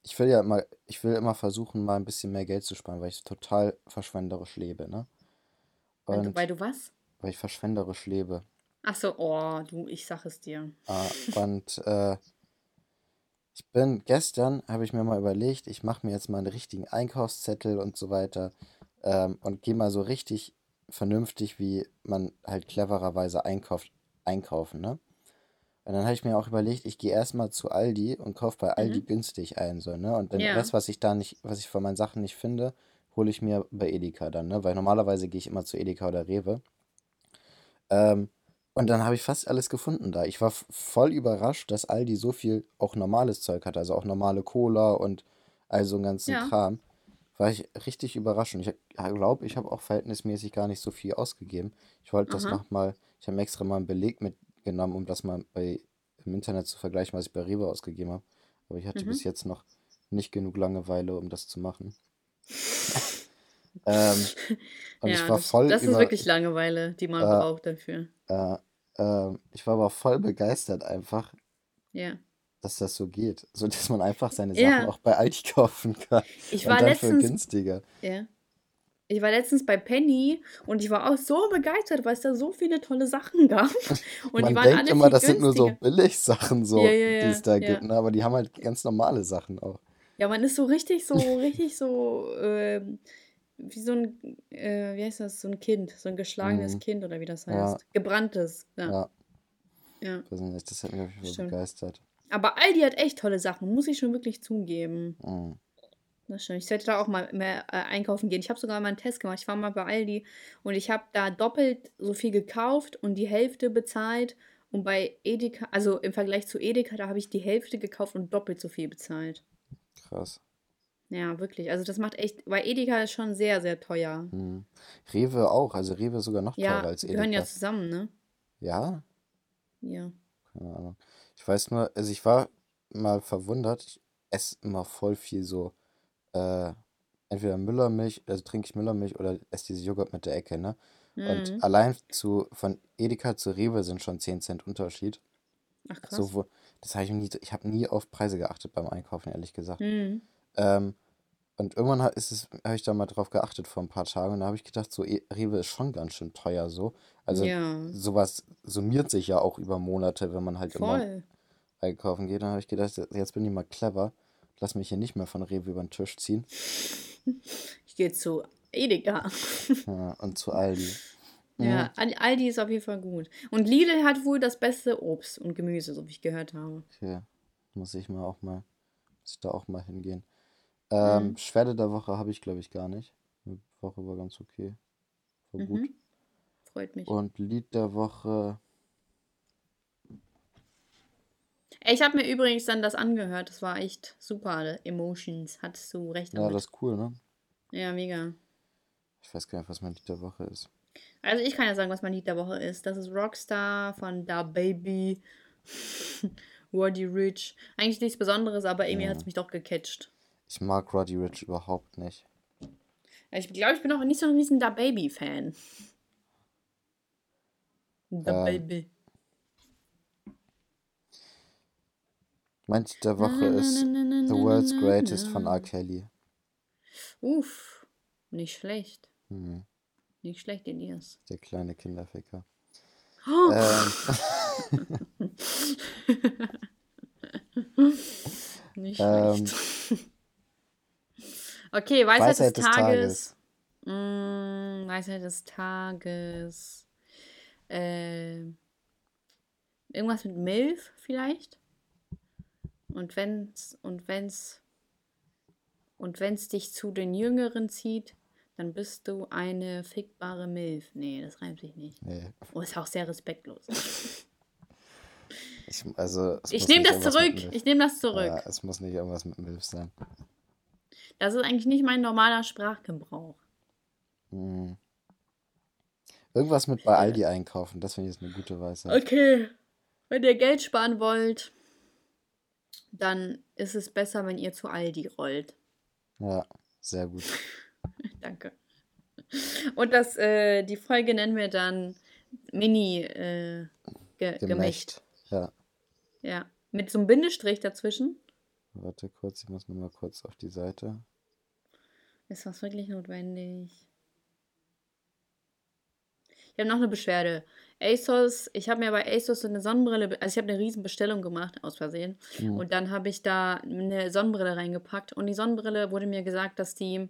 ich will ja immer, ich will immer versuchen, mal ein bisschen mehr Geld zu sparen, weil ich total verschwenderisch lebe, ne? Weil du, Und weil du was? weil ich verschwenderisch lebe. Ach so, oh, du, ich sag es dir. Ah, und äh, ich bin gestern, habe ich mir mal überlegt, ich mache mir jetzt mal einen richtigen Einkaufszettel und so weiter ähm, und gehe mal so richtig vernünftig, wie man halt clevererweise einkauft, einkaufen, ne? Und dann habe ich mir auch überlegt, ich gehe erstmal zu Aldi und kaufe bei Aldi Mhm. günstig ein, so, ne? Und den Ja. Rest, was ich da nicht, was ich von meinen Sachen nicht finde, hole ich mir bei Edeka dann, ne? Weil normalerweise gehe ich immer zu Edeka oder Rewe. Ähm, und dann habe ich fast alles gefunden da. Ich war voll überrascht, dass Aldi so viel auch normales Zeug hat, also auch normale Cola und all so einen ganzen Ja. Kram. War ich richtig überrascht. Und ich glaube, ich habe auch verhältnismäßig gar nicht so viel ausgegeben. Ich wollte das nochmal, ich habe mir extra mal einen Beleg mitgenommen, um das mal bei, im Internet zu vergleichen, was ich bei Rewe ausgegeben habe. Aber ich hatte bis Mhm. jetzt noch nicht genug Langeweile, um das zu machen. Ähm, und ich Ja, war das, voll das ist über, wirklich Langeweile, die man äh, braucht dafür. äh, ähm, ich war aber voll begeistert einfach, Ja. dass das so geht. So, dass man einfach seine Sachen Ja. auch bei Aldi kaufen kann. Ich Und war dann für letztens, günstiger. ja. Ich war letztens bei Penny und ich war auch so begeistert, weil es da so viele tolle Sachen gab. Und die Man waren denkt alle immer, das sind nur so günstiger. Billigsachen, so, Ja, ja, die ja, es da gibt, ne? Aber die haben halt ganz normale Sachen auch. Ja, man ist so richtig, so, richtig so, ähm, wie so ein, äh, wie heißt das, so ein Kind, so ein geschlagenes Mhm. Kind oder wie das heißt. Gebranntes, ja, ja, nicht, das hat mich auf jeden Fall begeistert. Aber Aldi hat echt tolle Sachen, muss ich schon wirklich zugeben. Mhm. Das stimmt. Ich sollte da auch mal mehr äh, einkaufen gehen. Ich habe sogar mal einen Test gemacht. Ich war mal bei Aldi und ich habe da doppelt so viel gekauft und die Hälfte bezahlt. Und bei Edeka, also im Vergleich zu Edeka, da habe ich die Hälfte gekauft und doppelt so viel bezahlt. Krass. Ja, wirklich. Also das macht echt, weil Edeka ist schon sehr, sehr teuer. Mhm. Rewe auch, also Rewe ist sogar noch teurer Ja, als die gehören ja Edeka. zusammen, ne? Ja, Ja. keine Ahnung. Ich weiß nur, also ich war mal verwundert, ich esse immer voll viel so, äh, entweder Müllermilch, also trinke ich Müllermilch oder esse diese Joghurt mit der Ecke, ne? Und Mhm. allein zu, von Edeka zu Rewe sind schon 10 Cent Unterschied. Ach krass. So, wo, das habe ich nie, ich habe nie auf Preise geachtet beim Einkaufen, ehrlich gesagt. Mhm. Ähm, und irgendwann ha- ist es, habe ich da mal drauf geachtet vor ein paar Tagen und da habe ich gedacht, so E- Rewe ist schon ganz schön teuer so. Also Ja, sowas summiert sich ja auch über Monate, wenn man halt immer voll. einkaufen geht. Dann habe ich gedacht, jetzt bin ich mal clever. Lass mich hier nicht mehr von Rewe über den Tisch ziehen. Ich gehe zu Edeka. Ja, und zu Aldi. Mhm. Ja, Al- Aldi ist auf jeden Fall gut. Und Lidl hat wohl das beste Obst und Gemüse, so wie ich gehört habe. Okay, muss ich mal auch mal, muss ich da auch mal hingehen. Ähm, Mhm. Schwerde der Woche habe ich, glaube ich, gar nicht. Die Woche war ganz okay. War gut. Mhm. Freut mich. Und Lied der Woche. Ey, Ich habe mir übrigens dann das angehört. Das war echt super. Emotions. Hattest du recht Ja, damit. das ist cool, ne? Ja, mega. Ich weiß gar nicht, was mein Lied der Woche ist. Also ich kann ja sagen, was mein Lied der Woche ist. Das ist Rockstar von Da Baby. Roddy Rich. Eigentlich nichts Besonderes, aber irgendwie hat es mich doch gecatcht. Ich mag Roddy Rich überhaupt nicht. Ich glaube, ich bin auch nicht so ein riesen Da Baby-Fan. Da Ähm, Baby. Manch der Woche ist The World's Greatest von R. Kelly. Uff, nicht schlecht. Hm, Nicht schlecht, Elias. der kleine Kinderficker. Oh. Ähm, Nicht ähm, schlecht. Okay, Weisheit, Weisheit des des Tages. Mm, Weisheit des Tages. Äh, irgendwas mit Milf vielleicht? Und wenn's, und wenn's, und wenn's dich zu den Jüngeren zieht, dann bist du eine fickbare Milf. Nee, das reimt sich nicht. nee, Oh, ist auch sehr respektlos. ich, also, Ich nehme das zurück. Ich nehme das zurück. Ja, es muss nicht irgendwas mit Milf sein. Das ist eigentlich nicht mein normaler Sprachgebrauch. Hm. Irgendwas mit bei Aldi einkaufen, das finde ich ist eine gute Weisheit. Okay. Wenn ihr Geld sparen wollt, dann ist es besser, wenn ihr zu Aldi rollt. Ja, sehr gut. Danke. Und das, äh, die Folge nennen wir dann Mini äh, ge Gemächt. Ja, Ja. Mit so einem Bindestrich dazwischen. warte kurz, ich muss nur mal kurz auf die Seite. Ist was wirklich notwendig? Ich habe noch eine Beschwerde. ASOS, ich habe mir bei ASOS so eine Sonnenbrille, also ich habe eine riesen Bestellung gemacht, aus Versehen. Hm. Und dann habe ich da eine Sonnenbrille reingepackt. Und die Sonnenbrille wurde mir gesagt, dass die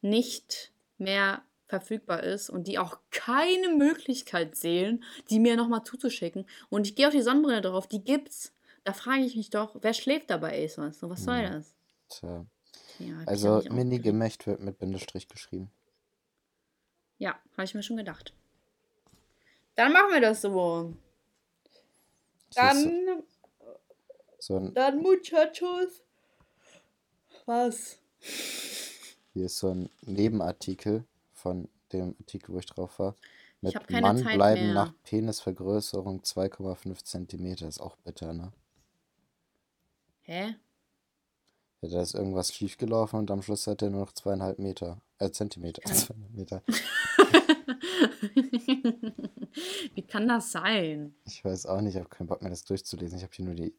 nicht mehr verfügbar ist und die auch keine Möglichkeit sehen, die mir nochmal zuzuschicken. Und ich gehe auf die Sonnenbrille drauf, die gibt's. Da frage ich mich doch, wer schläft da bei ASOS? So, was soll Hm. das? Tja. Ja, Also Mini. Gemächt wird mit Bindestrich geschrieben. Ja, habe ich mir schon gedacht. Dann machen wir das so. Dann, so ein, dann Muchachos. Was? hier ist so ein Nebenartikel von dem Artikel, wo ich drauf war. Mit hab keine Mann Zeit bleiben mehr. nach Penisvergrößerung 2,5 Zentimeter. Ist auch bitter, ne? Hä? Ja, da ist irgendwas schiefgelaufen und am Schluss hat er nur noch zweieinhalb Meter. Äh, Zentimeter. Zweieinhalb Meter. Wie kann das sein? Ich weiß auch nicht, ich habe keinen Bock mehr, das durchzulesen. Ich habe hier nur die,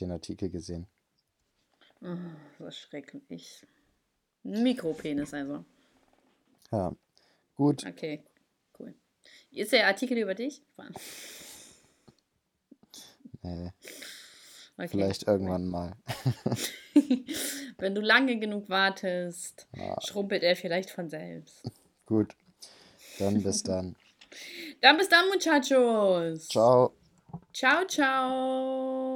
den Artikel gesehen. Oh, so schrecklich. Ein Mikropenis also. Ja. Gut. Okay, cool. Ist der Artikel über dich? Nee, Okay. vielleicht irgendwann mal. Wenn du lange genug wartest, Ja. schrumpelt er vielleicht von selbst. Gut. Dann bis dann. Dann bis dann, Muchachos. Ciao. Ciao, ciao.